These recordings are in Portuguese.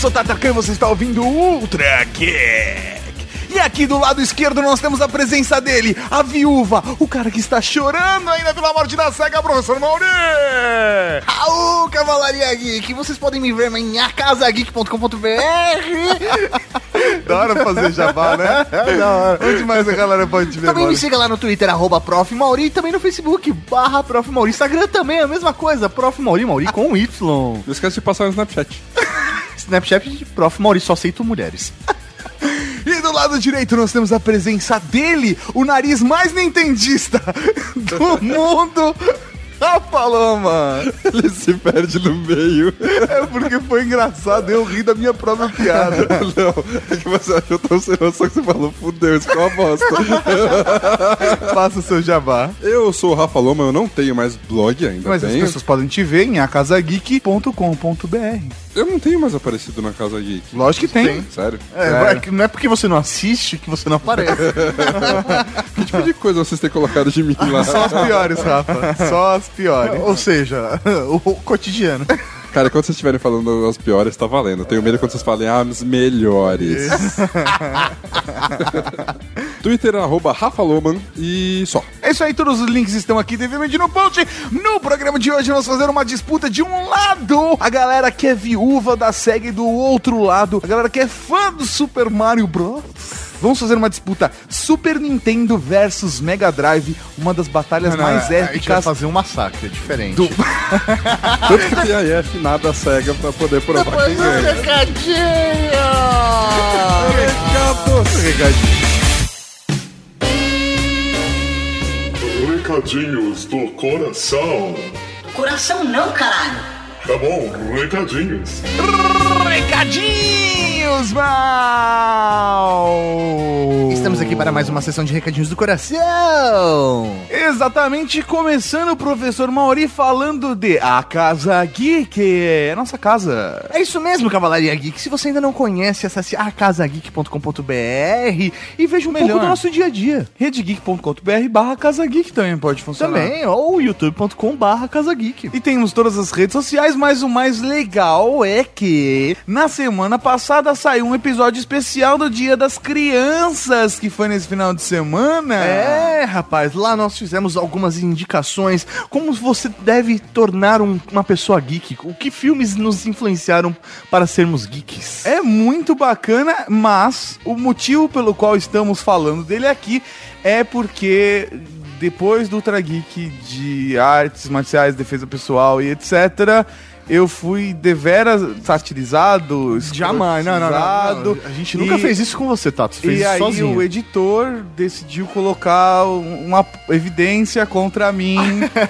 Sou Tatacan e você está ouvindo Ultra Geek. E aqui do lado esquerdo nós temos a presença dele, a viúva, o cara que está chorando ainda pela morte da SEGA, professor Mauri! Aô, Cavalaria Geek! Vocês podem me ver em acasageek.com.br Da hora fazer jabá, né? Da hora. Onde mais a galera pode te ver, Também me Mauri? siga lá no Twitter, arroba Prof. Mauri, e também no Facebook, barra Prof. Mauri. Instagram também é a mesma coisa, Prof. Mauri, Mauri com Y. Não esquece de passar no Snapchat. Snapchat de Prof. Mauri, só aceito mulheres. E do lado direito nós temos a presença dele, o nariz mais nintendista do mundo, a Paloma. Ele se perde no meio. É porque foi engraçado, eu ri da minha própria piada. Não, é que você achou tão sem noção que você falou, fudeu, isso ficou uma bosta. Faça o seu jabá. Eu sou o Rafa Loma, eu não tenho mais blog ainda. Mas as tenho. pessoas podem te ver em acasageek.com.br. Eu não tenho mais aparecido na Casa Geek. Lógico que tem. Sério? É, é que não é porque você não assiste que você não aparece. Que tipo de coisa vocês têm colocado de mim lá? Só as piores, Rafa. Só as piores. Ou seja, o cotidiano. Cara, quando vocês estiverem falando as piores, tá valendo. Eu tenho medo quando vocês falem ah, as melhores. Twitter, arroba Rafa Loman e só. É isso aí, todos os links estão aqui devidamente no post. No programa de hoje, nós vamos fazer uma disputa de um lado. A galera que é viúva da SEG do outro lado. A galera que é fã do Super Mario Bros. Vamos fazer uma disputa Super Nintendo versus Mega Drive, uma das batalhas mais A gente vai épicas fazer um massacre, é diferente. do... Tanto que tem aí afinada a SEGA pra poder provar quem ganha. recadinho! Recadinhos do coração. Coração não, caralho. Tá bom, recadinhos. Recadinhos, mal! Estamos aqui para mais uma sessão de recadinhos do coração! Exatamente, começando o professor Mauri falando de A Casa Geek, é a nossa casa. É isso mesmo, Cavalaria Geek. Se você ainda não conhece, acesse acasageek.com.br e veja um Melhor. pouco do nosso dia a dia. redegeek.com.br barra Casa Geek também pode funcionar. Também, ou youtube.com barra casageek. E temos todas as redes sociais, mas o mais legal é que na semana passada saiu um episódio especial do Dia das Crianças, que foi nesse final de semana. É, rapaz, lá nós fizemos algumas indicações como você deve tornar um- uma pessoa geek, o que filmes nos influenciaram para sermos geeks. É muito bacana, mas o motivo pelo qual estamos falando dele aqui é porque depois do Ultra Geek de artes marciais, defesa pessoal e etc., eu fui deveras satirizado, Jamais, não, não, não. A gente nunca e- fez isso com você, Tato. Você fez E isso aí sozinho. o editor decidiu colocar uma evidência contra mim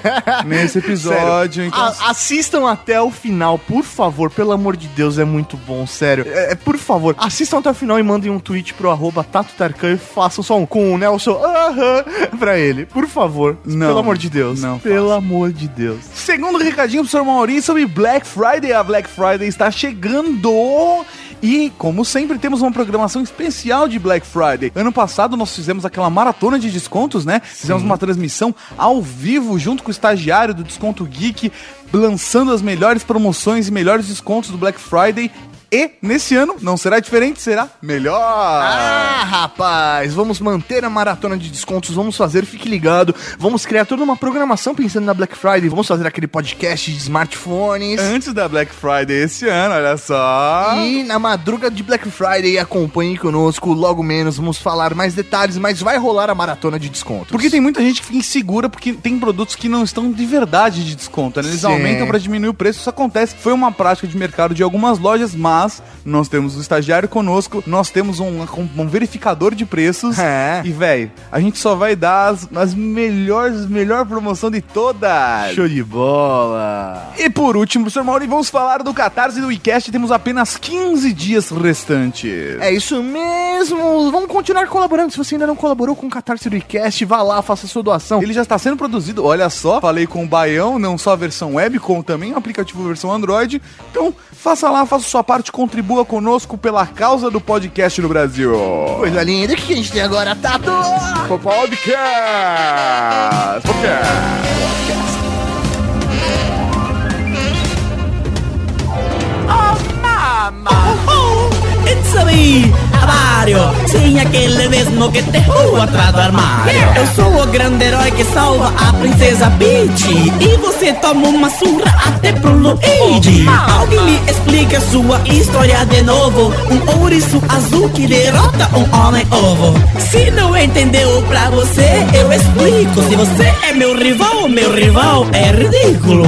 nesse episódio. Então, A- assistam até o final, por favor, pelo amor de Deus, é muito bom, sério. É, é, por favor, assistam até o final e mandem um tweet pro arroba Tato Tarkan e façam só um com o Nelson aham pra ele. Por favor, Não, pelo amor de Deus. não pelo amor de Deus. Segundo recadinho pro Sr. Maurício sobre Black Friday, a Black Friday está chegando. E, como sempre, temos uma programação especial de Black Friday. Ano passado nós fizemos aquela maratona de descontos, né? Fizemos uma transmissão ao vivo junto com o estagiário do Desconto Geek, lançando as melhores promoções e melhores descontos do Black Friday. E nesse ano não será diferente, será melhor. Ah, rapaz, vamos manter a maratona de descontos, vamos fazer, fique ligado, vamos criar toda uma programação pensando na Black Friday, vamos fazer aquele podcast de smartphones. Antes da Black Friday esse ano, olha só. E na madruga de Black Friday, acompanhe conosco, logo menos, vamos falar mais detalhes, mas vai rolar a maratona de descontos. Porque tem muita gente que fica insegura porque tem produtos que não estão de verdade de desconto. né? Eles Sim. aumentam para diminuir o preço. Isso acontece. Foi uma prática de mercado de algumas lojas, mas nós temos um estagiário conosco, nós temos um, um verificador de preços. É. E, velho, a gente só vai dar as, as melhores, melhor promoção de todas. Show de bola! E por último, professor Mauri, vamos falar do Catarse do WeCast. Temos apenas 15 dias restantes. É isso mesmo! Vamos continuar colaborando. Se você ainda não colaborou com o Catarse do iCast, vá lá, faça sua doação. Ele já está sendo produzido, olha só. Falei com o Baião, não só a versão web, como também o aplicativo versão Android. Então, Faça lá, faça sua parte, contribua conosco pela causa do podcast no Brasil. Coisa linda, o que a gente tem agora, Tato? Podcast! Podcast! Podcast! Oh, mama! Oh, oh, it's a me! Mario. Sim, aquele mesmo que te rua atrás do armário. Eu sou o grande herói que salva a princesa Peach. E você toma uma surra até pro Luigi. Alguém me explica sua história de novo. Um ouriço azul que derrota um homem ovo. Se não entendeu pra você, eu explico. Se você é meu rival, meu rival é ridículo.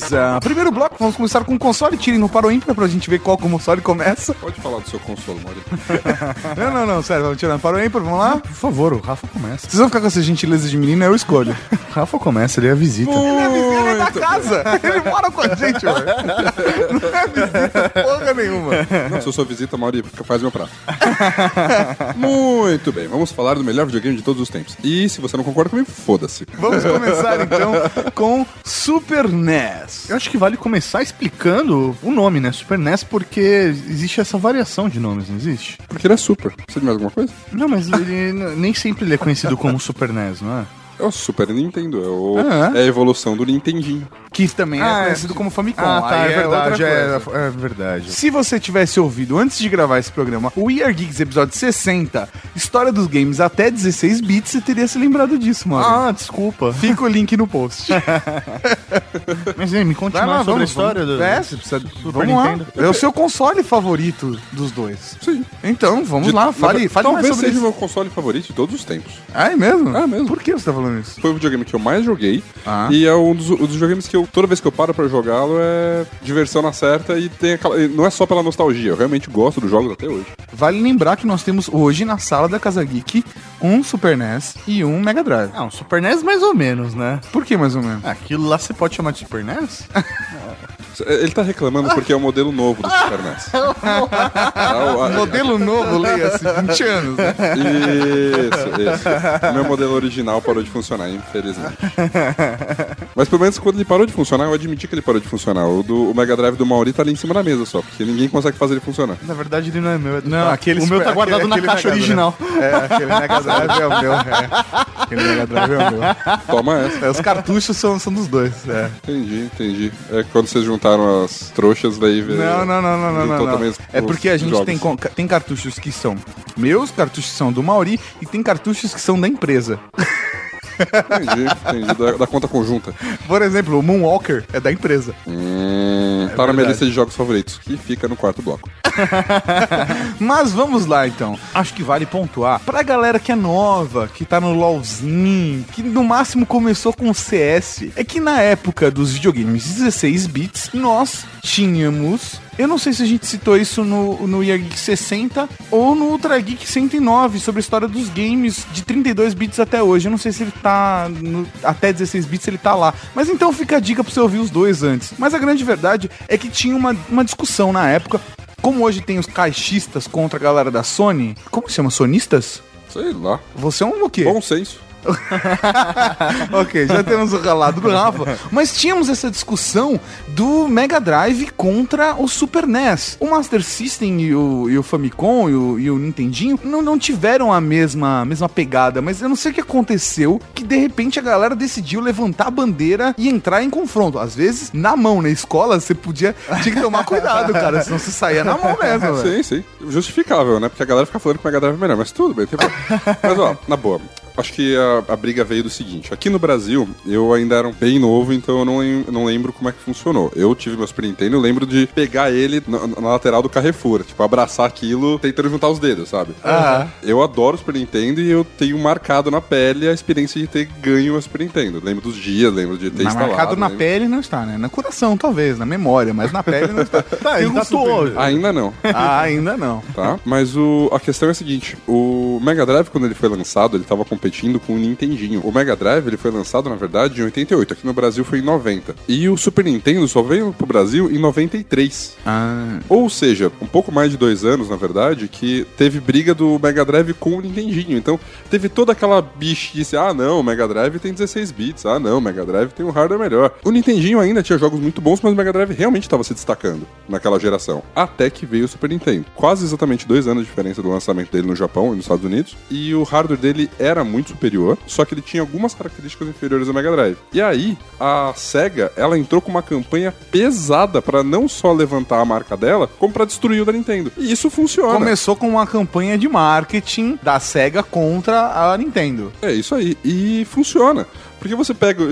Beleza. Primeiro bloco, vamos começar com o console. Tirem no para o ímpar pra gente ver qual console começa. Pode falar do seu console, Mauri. Não, não, não, sério, vamos tirar no para o ímpar, vamos lá? Por favor, o Rafa começa. Vocês vão ficar com essa gentileza de menina, eu escolho. O Rafa começa, ele é a visita. Ele é vizinho da casa. Ele mora com a gente, velho. Não é visita porra nenhuma. Não, se eu sou visita, Mauri, faz meu prato. Muito bem, vamos falar do melhor videogame de todos os tempos. E se você não concorda comigo, foda-se. Vamos começar então com Super NES. Eu acho que vale começar explicando o nome, né? Super NES, porque existe essa variação de nomes, não existe? Porque ele é super. Precisa de mais alguma coisa? Não, mas ele nem sempre ele é conhecido como Super NES, não é? É o Super Nintendo, é, o- Ah, é a evolução do Nintendinho. Que também Ah, é é. conhecido como Famicom. Ah, tá, Aí é verdade, é, é verdade. Se você tivesse ouvido antes de gravar esse programa o We Are Geeks episódio 60, História dos Games até 16 bits, você teria se lembrado disso, mano. Ah, desculpa. Fica o link no post. Mas aí, me conte lá, sobre vamos, a história vamos. do... É, você precisa... Super vamos lá. Nintendo. É o seu console favorito dos dois. Sim. Então, vamos De- lá, fale, fale mais Talvez sobre seja o isso. meu console favorito de todos os tempos. Ah, é mesmo? É mesmo. Por que você tá falando Foi o videogame que eu mais joguei. Ah. E é um dos, um dos videogames que eu, toda vez que eu paro pra jogá-lo, é diversão na certa e tem aquela. e Não é só pela nostalgia, eu realmente gosto dos jogos até hoje. Vale lembrar que nós temos hoje na sala da Casa Geek um Super NES e um Mega Drive. Ah, um Super NES mais ou menos, né? Por que mais ou menos? Aquilo lá você pode chamar de Super NES? Ele tá reclamando porque é o modelo novo do Super NES. O- a- Modelo novo, leia-se, 20 anos. né? Isso, isso. O meu modelo original parou de funcionar, infelizmente. Mas pelo menos quando ele parou de funcionar, eu admiti que ele parou de funcionar. O, do, o Mega Drive do Mauri tá ali em cima da mesa só, porque ninguém consegue fazer ele funcionar. Na verdade, ele não é meu, é do Não, aquele O meu tá guardado aquele- na aquele caixa Mega original. É, aquele Mega Drive é o meu. É. Aquele Mega Drive é o meu. Toma essa. É, os cartuchos são, são dos dois. É. Entendi, entendi. É quando vocês juntaram as trouxas, daí... Não, não, não, não, não, não, não. É porque a gente jogos. tem, tem cartuchos que são meus, cartuchos que são do Mauri e tem cartuchos que são da empresa. Entendi, entendi. Da, da conta conjunta. Por exemplo, o Moonwalker é da empresa. Hum, tá na minha verdade. lista de jogos favoritos, que fica no quarto bloco. Mas vamos lá então. Acho que vale pontuar pra galera que é nova, que tá no LOLzinho, que no máximo começou com CS. É que na época dos videogames 16 bits, nós tínhamos. Eu não sei se a gente citou isso no, no Year Geek 60 ou no Ultra Geek 109 sobre a história dos games de 32 bits até hoje. Eu não sei se ele tá no- até 16 bits ele tá lá. Mas então fica a dica pra você ouvir os dois antes. Mas a grande verdade é que tinha uma, uma discussão na época como hoje tem os caixistas contra a galera da Sony, como se chama? Sonistas? Sei lá. Você é um o quê? Bom senso. ok, já temos o ralado do Rafa. Mas tínhamos essa discussão do Mega Drive contra o Super NES. O Master System e o, e o Famicom e o, e o Nintendinho não, não tiveram a mesma, mesma pegada, mas eu não sei o que aconteceu, que de repente a galera decidiu levantar a bandeira e entrar em confronto. Às vezes, na mão, na escola, você podia... Tinha que tomar cuidado, cara, senão você saía na mão mesmo. Sim, sim. Justificável, né? Porque a galera fica falando que o Mega Drive é melhor, mas tudo bem, problema. Mas ó, na boa. Acho que a, a briga veio do seguinte: aqui no Brasil, eu ainda era bem novo, então eu não, não lembro como é que funcionou. Eu tive meu Super Nintendo, eu lembro de pegar ele na, na lateral do Carrefour, tipo, abraçar aquilo tentando juntar os dedos, sabe? Eu adoro o Super Nintendo e eu tenho marcado na pele a experiência de ter ganho o Super Nintendo. Lembro dos dias, lembro de ter Mas instalado. marcado na lembro- pele não está, né? Na coração, talvez, na memória, mas na pele não está. Tá, um tatuou. super- Ainda não. Ah, ainda não. tá? Mas o, a questão é a seguinte: o Mega Drive, quando ele foi lançado, ele tava competindo com o Nintendinho. O Mega Drive, ele foi lançado, na verdade, em 88. Aqui no Brasil foi em 90. E o Super Nintendo só veio pro Brasil em 93. Ah, Ou seja, um pouco mais de dois anos, na verdade, que teve briga do Mega Drive com o Nintendinho. Então, teve toda aquela bichice, ah não, o Mega Drive tem 16 bits, ah não, o Mega Drive tem um hardware melhor. O Nintendinho ainda tinha jogos muito bons, mas o Mega Drive realmente estava se destacando naquela geração. Até que veio o Super Nintendo. Quase exatamente dois anos de diferença do lançamento dele no Japão e nos Estados Unidos. E o hardware dele era muito muito superior, só que ele tinha algumas características inferiores ao Mega Drive. E aí, a SEGA, ela entrou com uma campanha pesada pra não só levantar a marca dela, como pra destruir o da Nintendo. E isso funciona. Começou com uma campanha de marketing da SEGA contra a Nintendo. É isso aí. E funciona. Porque você pega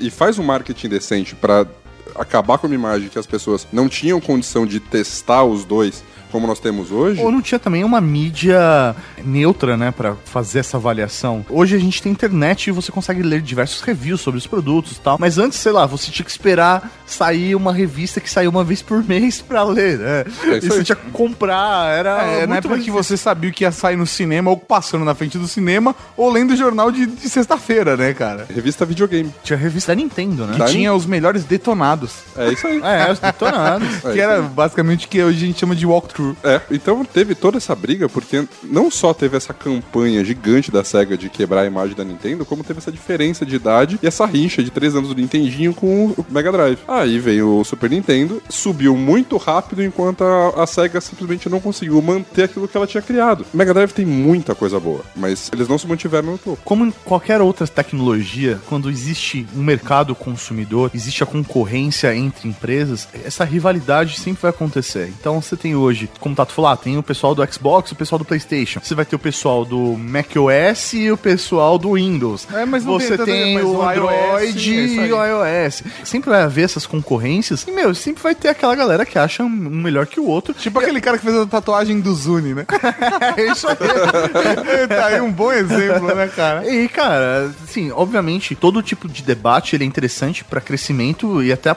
e faz um marketing decente pra acabar com uma imagem que as pessoas não tinham condição de testar os dois como nós temos hoje. Ou não tinha também uma mídia neutra, né, Pra fazer essa avaliação. Hoje a gente tem internet e você consegue ler diversos reviews sobre os produtos e tal. Mas antes, sei lá, você tinha que esperar sair uma revista que saiu uma vez por mês pra ler, né? É isso e você tinha que comprar, era É, muito na época que você sabia o que ia sair no cinema, ou passando na frente do cinema, ou lendo o jornal de, de sexta-feira, né, cara? Revista videogame. Tinha a revista da Nintendo, né? E Tá. tinha os melhores detonados. É isso aí. É, os detonados. É que era basicamente o que hoje a gente chama de walkthrough. É, então teve toda essa briga, porque não só teve essa campanha gigante da SEGA de quebrar a imagem da Nintendo, como teve essa diferença de idade e essa rincha de 3 anos do Nintendinho com o Mega Drive. Aí veio o Super Nintendo, subiu muito rápido, enquanto a, a SEGA simplesmente não conseguiu manter aquilo que ela tinha criado. O Mega Drive tem muita coisa boa, mas eles não se mantiveram no topo. Como em qualquer outra tecnologia, quando existe um mercado consumidor, existe a concorrência entre empresas, essa rivalidade sempre vai acontecer. Então você tem hoje, como o Tato falou, ah, tem o pessoal do Xbox e o pessoal do PlayStation. Você vai ter o pessoal do macOS e o pessoal do Windows. É, mas não você tem- tem o iOS, Android é isso e o iOS. Sempre vai haver essas concorrências e, meu, sempre vai ter aquela galera que acha um melhor que o outro. Tipo aquele cara que fez a tatuagem do Zuni, né? É isso aí. tá aí um bom exemplo, né, cara? E, cara, assim, obviamente, todo tipo de debate ele é interessante pra crescimento e até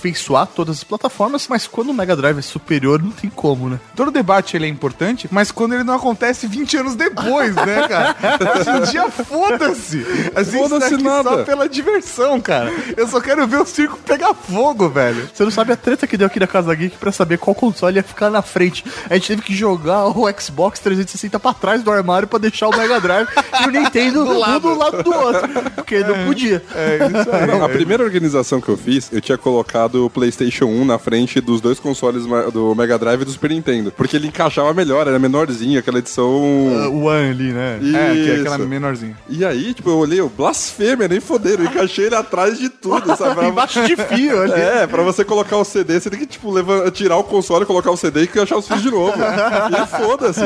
aperfeiçoar todas as plataformas, mas quando o Mega Drive é superior, não tem como, né? Todo debate ele é importante, mas quando ele não acontece 20 anos depois, né, cara? Hoje em dia, foda-se. A gente tá Foda-se aqui nada. só pela diversão, cara. Eu só quero ver o circo pegar fogo, velho. Você não sabe a treta que deu aqui da Casa Geek pra saber qual console ia ficar na frente. A gente teve que jogar o Xbox 360 pra trás do armário pra deixar o Mega Drive e o Nintendo do lado. um do lado do outro. Porque não podia. É isso aí. Não, a primeira organização que eu fiz, eu tinha colocado o PlayStation 1 na frente dos dois consoles do Mega Drive e do Super Nintendo. Porque ele encaixava melhor, era menorzinho, aquela edição. O One ali, né? É, que é aquela Isso. menorzinha. E aí, tipo, eu olhei, eu, blasfêmia, nem foderam, eu encaixei ele atrás de tudo, sabe? Pra- Embaixo de fio ali. É, pra você colocar o CD, você tem que, tipo, levar, tirar o console, colocar o CD e encaixar os fios de novo. e foda-se.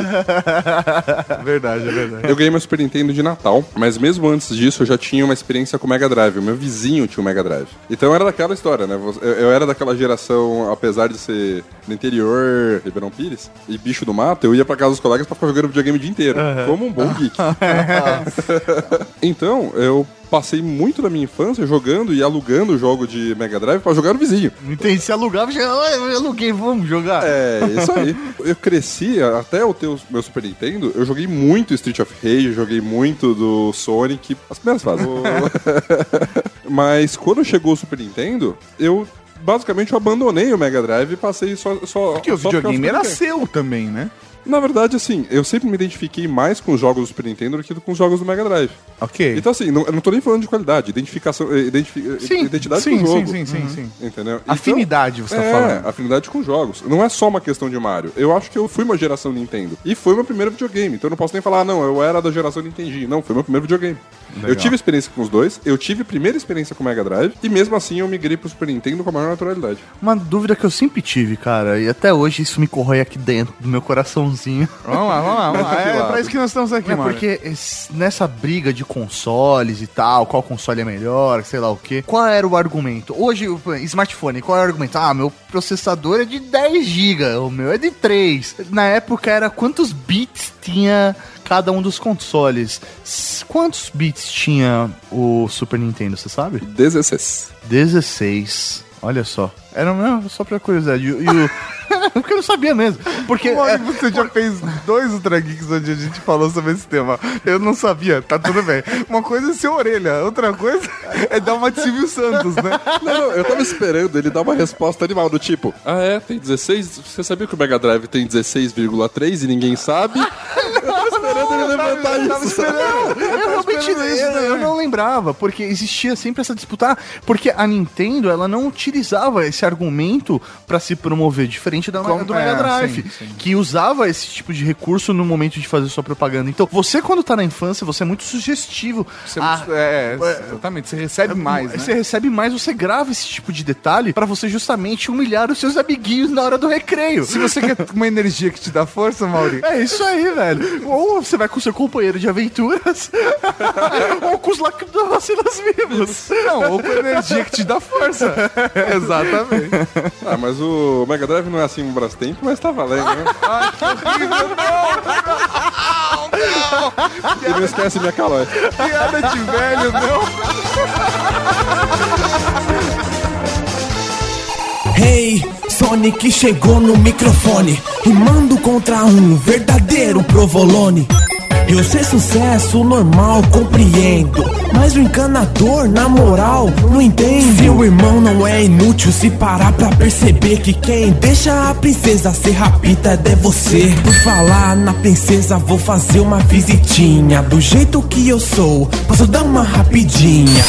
Verdade, é verdade. Eu ganhei meu Super Nintendo de Natal, mas mesmo antes disso eu já tinha uma experiência com o Mega Drive. O meu vizinho tinha o Mega Drive. Então era daquela história, né? Eu, era daquela geração, apesar de ser no interior, Ribeirão Pires, e bicho do mato, eu ia pra casa dos colegas pra ficar jogando videogame o dia inteiro. Como um bom geek. então, eu passei muito da minha infância jogando e alugando o jogo de Mega Drive pra jogar no vizinho. Não entendi. Se alugava, já, "Ah, eu aluguei, vamos jogar. É, isso aí. Eu cresci, até eu ter o meu Super Nintendo, eu joguei muito Street of Rage, joguei muito do Sonic, as primeiras fases. Mas quando chegou o Super Nintendo, eu basicamente eu abandonei o Mega Drive e passei só. só Porque o só no videogame era seu também, né? Na verdade, assim, eu sempre me identifiquei mais com os jogos do Super Nintendo do que com os jogos do Mega Drive. Ok. Então, assim, não, eu não tô nem falando de qualidade, identificação, eh, identifi- sim, identidade sim, com o jogo. sim, sim, sim, sim. Entendeu? Então- Afinidade, você tá é, falando. afinidade com jogos. Não é só uma questão de Mario. Eu acho que eu fui uma geração Nintendo. E foi meu primeiro videogame. Então eu não posso nem falar, ah, não, eu era da geração Nintendinho. Não, foi meu primeiro videogame. Eu tive experiência com os dois, eu tive primeira experiência com o Mega Drive, e mesmo assim eu migrei pro Super Nintendo com a maior naturalidade. Uma dúvida que eu sempre tive, cara, e até hoje isso me corrói aqui dentro do meu coraçãozinho. Vamos lá, vamos lá, vamos lá. É pra isso que nós estamos aqui, É mano. porque esse- nessa briga de consoles e tal, qual console é melhor, sei lá o quê, qual era o argumento? Hoje, o smartphone, qual é o argumento? Ah, meu processador é de 10 GB, o meu é de 3. Na época era quantos bits tinha cada um dos consoles. Quantos bits tinha o Super Nintendo, você sabe? 16. 16. Olha só. Era não, só pra curiosidade. E, o- e o... Porque eu não sabia mesmo. Porque. Pô, é, você já fez dois Ultra Geeks onde a gente falou sobre esse tema. Eu não sabia, tá tudo bem. Uma coisa é ser orelha, outra coisa é dar uma de Silvio Santos, né? Não, não, eu tava esperando ele dar uma resposta animal do tipo: Ah, é? Tem 16? Você sabia que o Mega Drive tem 16,3 e ninguém sabe? Eu tava esperando ele levantar Eu tava isso. esperando. Eu realmente isso, eu, eu né? não lembrava, porque existia sempre essa disputa, porque a Nintendo ela não utilizava esse argumento pra se promover, diferente da Como- do Mega é, Drive, sim, sim. que usava esse tipo de recurso no momento de fazer sua propaganda. Então, você quando tá na infância, você é muito sugestivo. Você, Ah, é, exatamente. Você recebe mais, né? Você recebe mais, você grava esse tipo de detalhe pra você justamente humilhar os seus amiguinhos na hora do recreio. Se você quer uma energia que te dá força, Mauri, É isso aí, velho. Ou você vai com seu companheiro de aventuras, ou com os lactobacilos vivos. não, ou com energia que te dá força. Exatamente. Ah, mas o Mega Drive não é assim um Brastemp, mas tá valendo, né? Ai, que horrível, não, não, E não esquece minha calói. piada de velho, não. Hey, Sonic chegou no microfone Rimando contra um verdadeiro provolone Eu sei sucesso normal, compreendo. Mas o encanador, na moral, não entende. Seu irmão não é inútil se parar pra perceber Que quem deixa a princesa ser rapida é você. Por falar na princesa, vou fazer uma visitinha. Do jeito que eu sou, posso dar uma rapidinha.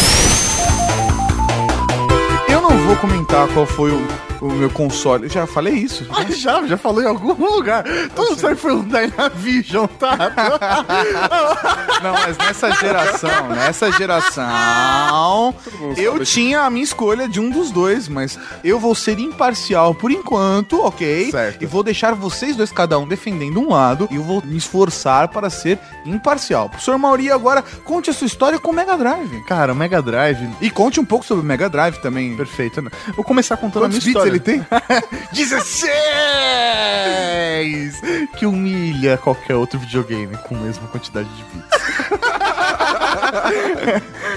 Eu não vou comentar qual foi o, o meu console. Já falei isso. Ah, já, já falou em algum lugar. Todo mundo foi um Dynavision, tá? Não, mas nessa geração, nessa geração, eu tinha a minha escolha de um dos dois, mas eu vou ser imparcial por enquanto, ok? Certo. E vou deixar vocês dois, cada um, defendendo um lado, e eu vou me esforçar para ser imparcial. Professor Mauri, agora conte a sua história com o Mega Drive. Cara, o Mega Drive. E conte um pouco sobre o Mega Drive também. Perfeito, né? Vou começar contando a minha Quantos história. ele tem? 16! Que humilha qualquer outro videogame com a mesma quantidade de bits.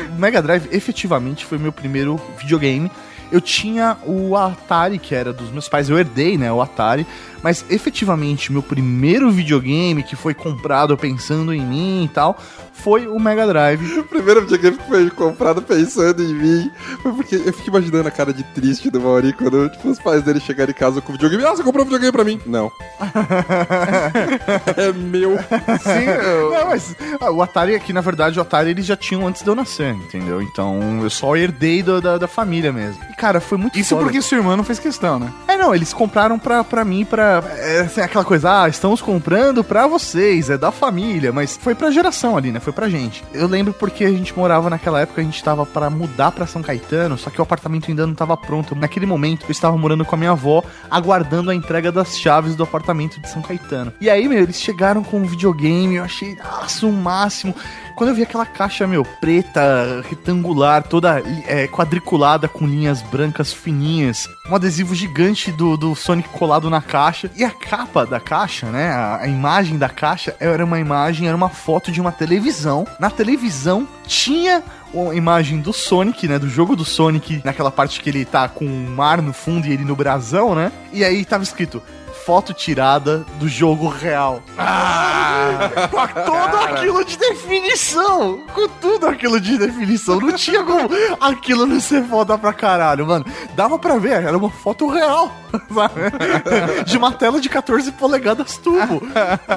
Mega Drive efetivamente foi meu primeiro videogame. Eu tinha o Atari, que era dos meus pais, eu herdei, né, o Atari, mas efetivamente meu primeiro videogame que foi comprado pensando em mim e tal, foi o Mega Drive. O primeiro videogame que foi comprado pensando em mim foi porque eu fico imaginando a cara de triste do Mauri quando tipo, os pais dele chegarem em casa com o videogame. Ah, você comprou um videogame pra mim? Não. é meu. Sim, Não, mas ah, o Atari aqui, na verdade, o Atari eles já tinham antes de eu nascer, entendeu? Então eu só herdei do- da, da família mesmo. E, cara, foi muito Isso foda. porque sua irmã não fez questão, né? É, não, eles compraram pra, pra mim, pra. É, assim, aquela coisa, ah, estamos comprando pra vocês, é da família, mas foi pra geração ali, né? Foi pra gente. Eu lembro porque a gente morava naquela época, a gente tava pra mudar pra São Caetano, só que o apartamento ainda não tava pronto. Naquele momento, eu estava morando com a minha avó, aguardando a entrega das chaves do apartamento de São Caetano. E aí, meu, eles chegaram com um videogame, eu achei, nossa, o máximo. Quando eu vi aquela caixa, meu, preta, retangular, toda é, quadriculada com linhas brancas fininhas, um adesivo gigante do, do Sonic colado na caixa. E a capa da caixa, né? A, a imagem da caixa era uma imagem, era uma foto de uma televisão. Na televisão tinha a imagem do Sonic, né? Do jogo do Sonic, naquela parte que ele tá com o mar no fundo e ele no brasão, né? E aí tava escrito. Foto tirada do jogo real. Ah, com todo aquilo de definição. Com tudo aquilo de definição. Não tinha como aquilo não ser foda pra caralho, mano. Dava pra ver, era uma foto real. sabe? De uma tela de 14 polegadas tubo.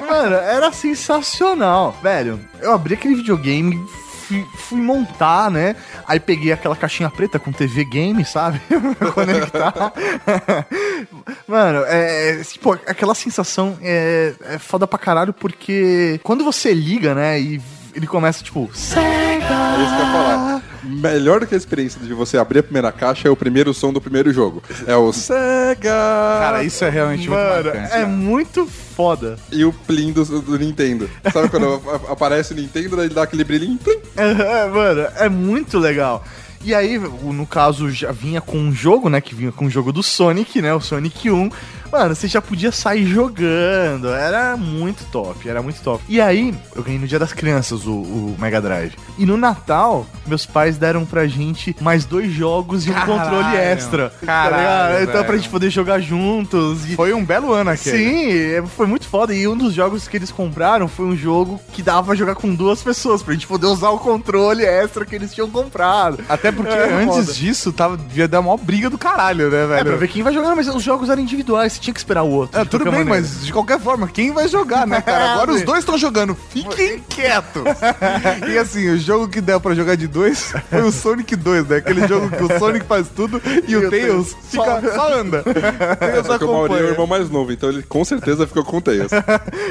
Mano, era sensacional. Velho, eu abri aquele videogame. Fui, fui montar, né? Aí peguei aquela caixinha preta com TV game, sabe? Conectar. Mano, é. Tipo, aquela sensação é, é foda pra caralho, porque quando você liga, né? E ele começa, tipo, Sega! É isso que eu ia falar. Melhor do que a experiência de você abrir a primeira caixa é o primeiro som do primeiro jogo. É o Sega! Cara, isso é realmente muito Mano, marcante. é muito foda. E o plim do, do Nintendo. Sabe quando aparece o Nintendo, daí ele dá aquele brilhinho? Plim. É, mano, é muito legal. E aí, no caso, já vinha com um jogo, né? Que vinha com o jogo do Sonic, né? O Sonic 1. Mano, você já podia sair jogando. Era muito top, era muito top. E aí, eu ganhei no Dia das Crianças o, o Mega Drive. E no Natal, meus pais deram pra gente mais dois jogos e um Caralho. controle extra. tá Caralho, ligado? Então, pra velho. gente poder jogar juntos. E Foi um belo ano aquele. Sim, é, foi muito foda. E um dos jogos que eles compraram foi um jogo que dava pra jogar com duas pessoas, pra gente poder usar o controle extra que eles tinham comprado. Até porque É, antes foda. disso tava, devia dar uma briga do caralho, né, velho? É, pra ver quem vai jogar, mas os jogos eram individuais. Tinha que esperar o outro. É, tudo bem, maneira. mas de qualquer forma, quem vai jogar, né, cara? Agora os dois estão jogando, fiquem quietos. E assim, o jogo que deu pra jogar de dois foi o Sonic 2, né? Aquele jogo que o Sonic faz tudo e, o Tails fica, só anda. O Tails Só que o Mauri é o irmão mais novo, então ele com certeza ficou com o Tails.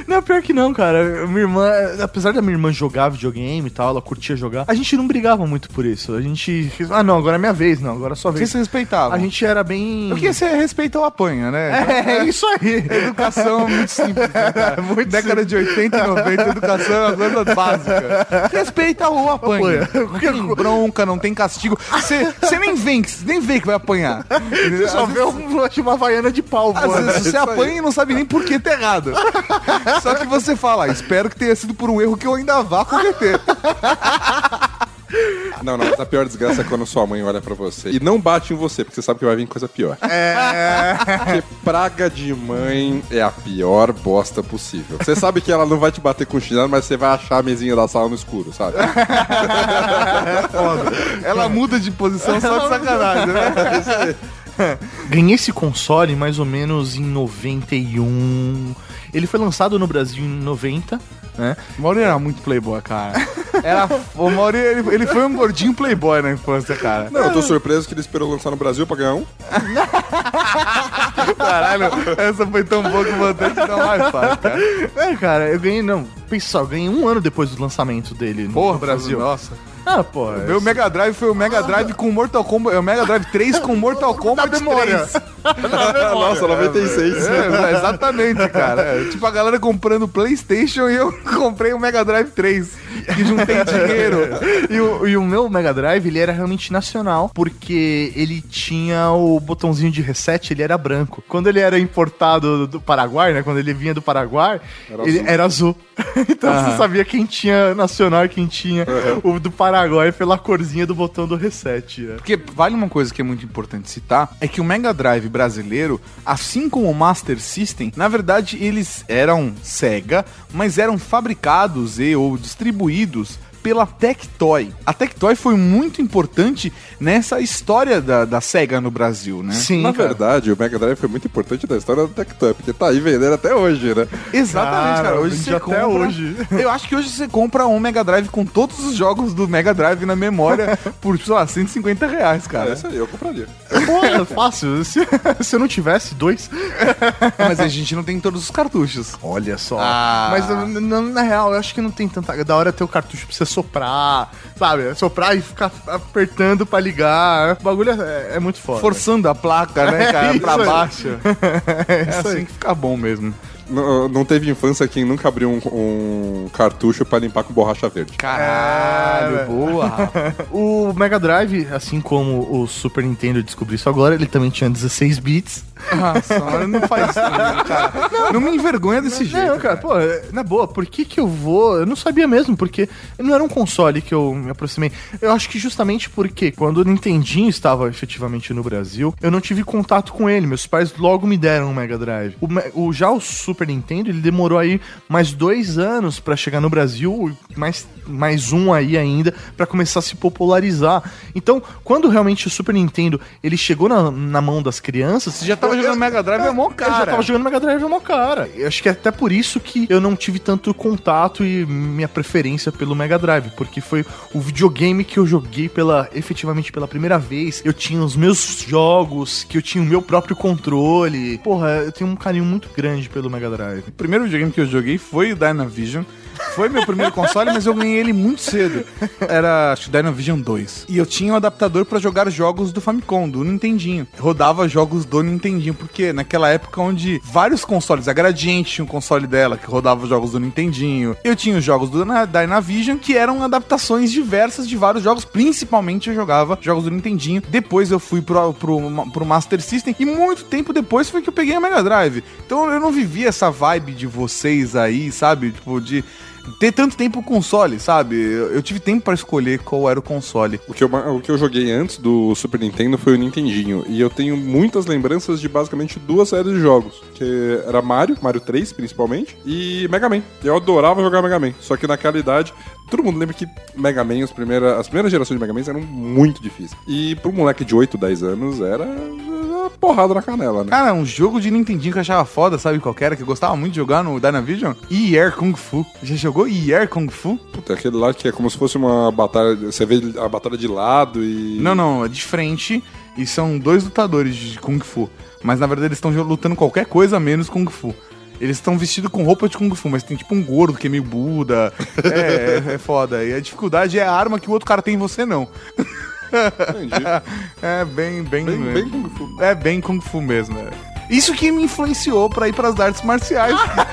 Não, pior que não, cara. Minha irmã, apesar da minha irmã jogar videogame e tal, ela curtia jogar, a gente não brigava muito por isso. A gente. Ah, não, agora é minha vez, não, agora é sua Vocês vez. se respeitavam. A gente era bem. Porque você respeita ou apanha, né? É, é isso aí. Educação é muito simples, né, cara? Muito Década de 80 e 90, educação é uma coisa básica. Respeita ou apanha. Apanha. Não tem bronca, não tem castigo. Você nem vem, nem vê que vai apanhar. Você só vê um- uma havaiana de pau, Às vezes você apanha e não sabe nem por que tá errado. Só que você fala, "Ah, espero que tenha sido por um erro que eu ainda vá cometer. Não, não, mas a pior desgraça é quando sua mãe olha pra você e não bate em você, porque você sabe que vai vir coisa pior. É. Porque praga de mãe é a pior bosta possível. Você sabe que ela não vai te bater com chinelo, mas você vai achar a mesinha da sala no escuro, sabe? Ela muda de posição só de sacanagem, né? Ganhei esse console mais ou menos em 91. Ele foi lançado no Brasil em 90, né? O Mauri era muito playboy, cara. Era, o Mauri, ele, ele foi um gordinho playboy na infância, cara. Não, eu tô surpreso que ele esperou lançar no Brasil pra ganhar um. Caralho, essa foi tão boa que eu vou até te dar um high five, cara. É, cara, eu ganhei, não. Pensa só, eu ganhei um ano depois do lançamento dele no Porra, Brasil. Nossa. Ah, porra. Meu Mega Drive foi o Mega Drive com Mortal Kombat. É o Mega Drive 3 com Mortal Kombat memória. 3. Nossa, 96. É, exatamente, cara. É, tipo a galera comprando PlayStation e eu comprei o Mega Drive 3. Que juntei dinheiro. E o, e o meu Mega Drive, ele era realmente nacional, porque ele tinha o botãozinho de reset, ele era branco. Quando ele era importado do Paraguai, né? Quando ele vinha do Paraguai, Era ele azul. era azul. então você sabia quem tinha nacional e quem tinha o do Paraguai pela corzinha do botão do reset. Né? Porque vale uma coisa que é muito importante citar, é que o Mega Drive brasileiro, assim como o Master System, na verdade eles eram Sega, mas eram fabricados e ou distribuídos distribuídos pela Tectoy. A Tectoy foi muito importante nessa história da, da Sega no Brasil, né? Sim, Na cara. verdade, o Mega Drive foi muito importante na história do Tectoy, porque tá aí vendendo até hoje, né? Exatamente, cara. Cara, Hoje você até compra... hoje. Eu acho que hoje você compra um Mega Drive com todos os jogos do Mega Drive na memória por, sei lá, 150 reais, É cara. isso aí, eu compraria. Pô, é fácil. Se, se eu não tivesse dois. Mas a gente não tem todos os cartuchos. Olha só. Ah. Mas na, na- na real, eu acho que não tem tanta. Da hora ter o cartucho pra você soprar, sabe? Soprar e ficar apertando pra ligar. O bagulho é, é muito foda. Forçando a placa, né, É cara, isso pra aí. baixo. É É assim aí. que fica bom mesmo. Não, não teve infância quem nunca abriu um, um cartucho pra limpar com borracha verde. Caralho, É, boa. O Mega Drive, assim como o Super Nintendo eu descobri isso agora, ele também tinha 16 bits. Nossa, mano, não faz isso comigo, cara. Não, me envergonha desse jeito. Não, cara, pô, na boa, por que que eu vou? Eu não sabia mesmo, porque não era um console que eu me aproximei. Eu acho que justamente porque quando o Nintendinho estava efetivamente no Brasil, eu não tive contato com ele. Meus pais logo me deram um Mega Drive. O, o- já o Super Nintendo, ele demorou aí mais dois anos pra chegar no Brasil, mais, mais um aí ainda, pra começar a se popularizar. Então, quando realmente o Super Nintendo, ele chegou na, na mão das crianças... Você já tava jogando Mega Drive, é mó Eu já cara. tava jogando Mega Drive é mó cara. Eu acho que é até por isso que eu não tive tanto contato e minha preferência pelo Mega Drive, porque foi o videogame que eu joguei pela efetivamente pela primeira vez. Eu tinha os meus jogos, que eu tinha o meu próprio controle. Porra, eu tenho um carinho muito grande pelo Mega Drive. O primeiro videogame que eu joguei foi o Dynavision. Foi meu primeiro console, mas eu ganhei ele muito cedo. Era, acho que Dynavision 2. E eu tinha um adaptador pra jogar jogos do Famicom, do Nintendinho. Rodava jogos do Nintendinho, porque naquela época onde vários consoles, a Gradiente tinha um console dela que rodava jogos do Nintendinho. Eu tinha os jogos do Na- Dynavision, que eram adaptações diversas de vários jogos. Principalmente eu jogava jogos do Nintendinho. Depois eu fui pro, pro, pro Master System. E muito tempo depois foi que eu peguei a Mega Drive. Então eu não vivi essa vibe de vocês aí, sabe? Tipo, de ter tanto tempo console, sabe? Eu, eu tive tempo pra escolher qual era o console. O que, eu, o que eu joguei antes do Super Nintendo foi o Nintendinho. E eu tenho muitas lembranças de basicamente duas séries de jogos. Que era Mario, Mario 3 principalmente, e Mega Man. Eu adorava jogar Mega Man. Só que naquela idade, todo mundo lembra que Mega Man, as primeiras, as primeiras gerações de Mega Man eram muito difíceis. E pro moleque de 8, 10 anos, era porrada na canela, né? Cara, um jogo de Nintendinho que eu achava foda, sabe qual que era? Que eu gostava muito de jogar no Dynavision? E-Air Kung Fu. Já jogou E-Air Kung Fu? Puta, aquele lá que é como se fosse uma batalha. Você vê a batalha de lado e. Não, não, é de frente e são dois lutadores de Kung Fu. Mas na verdade eles estão lutando qualquer coisa menos Kung Fu. Eles estão vestidos com roupa de Kung Fu, mas tem tipo um gordo que é meio Buda. É, é, é foda. E a dificuldade é a arma que o outro cara tem e você não. Entendi. É bem, bem. Bem, bem Kung Fu. É bem Kung Fu mesmo, é. Isso que me influenciou pra ir pras artes marciais. né?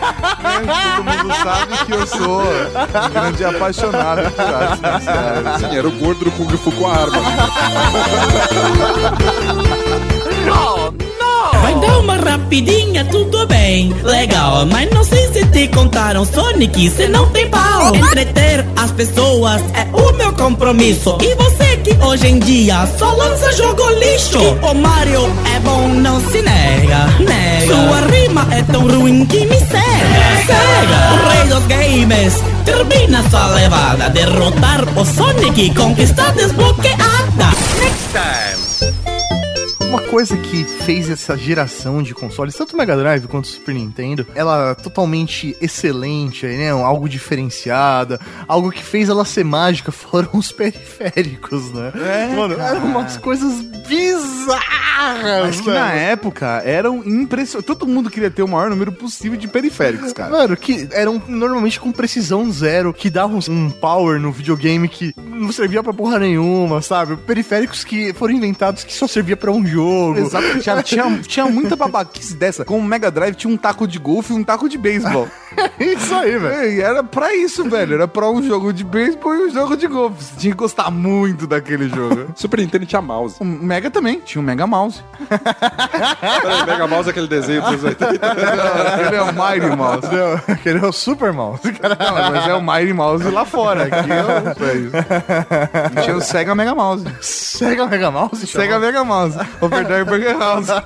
Todo mundo sabe que eu sou um grande apaixonado por artes marciais. Sim, era o gordo do Kung Fu com a arma. Dar uma rapidinha, tudo bem. Legal, mas não sei se te contaram, Sonic, cê não tem pau. Entreter as pessoas é o meu compromisso. E você que hoje em dia só lança jogo lixo. O Mario é bom, não se nega, nega. Sua rima é tão ruim que me cega, cega. O rei dos games termina sua levada. Derrotar o Sonic, conquista desbloqueada. Next time. Uma coisa que fez essa geração de consoles, tanto o Mega Drive quanto o Super Nintendo, ela totalmente excelente, né? Algo diferenciada, algo que fez ela ser mágica foram os periféricos, né? É, Mano, cara. eram umas coisas bizarras, Mas que na época eram impressionantes. Todo mundo queria ter o maior número possível de periféricos, cara. Mano, que eram normalmente com precisão zero, que davam um power no videogame que não servia pra porra nenhuma, sabe? Periféricos que foram inventados que só servia pra um jogo. Exato, tinha, tinha, tinha muita babaquice dessa. Com o Mega Drive tinha um taco de golfe e um taco de beisebol. Isso aí, velho. Era pra isso, velho. Era pra um jogo de beisebol e um jogo de golfe. Você tinha que gostar muito daquele jogo. Super Nintendo tinha mouse. O Mega também, tinha um Mega Mouse. Peraí, Mega Mouse é aquele desenho dos 80. Aquele é o Mighty Mouse. Não, Aquele é o Super Mouse. Não, mas é o Mighty Mouse lá fora. Aqui é o. Tinha o Sega Mega Mouse. Sega Mega Mouse? Sega Mega Mouse. Overdrive Burger House.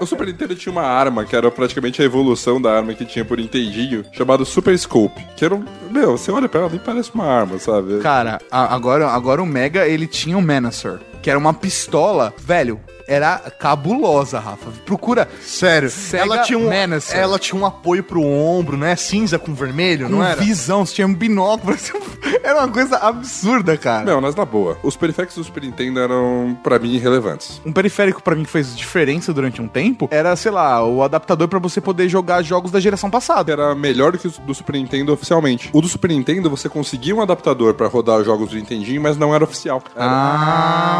O Super Nintendo tinha uma arma que era praticamente a evolução da arma que tinha por Nintendinho, chamado Super Scope. Que era um. Meu, você olha pra ela, nem parece uma arma, sabe? Cara, a- agora, agora o Mega, ele tinha o Menacer, que era uma pistola, velho, era cabulosa, Rafa. Procura Sério, Sega ela tinha, um, Menacer. ela tinha um apoio pro ombro, né? Cinza com vermelho, com não era? visão, você tinha um binóculo, era uma coisa absurda, cara. Meu, mas na boa, os periféricos do Super Nintendo eram, pra mim, irrelevantes. Um periférico pra mim que fez diferença durante um tempo era, sei lá, o adaptador pra você poder jogar jogos da geração passada. Era melhor do que o do Super Nintendo oficialmente. O do Super Nintendo, você conseguia um adaptador pra rodar os jogos do Nintendinho, mas não era oficial. Era-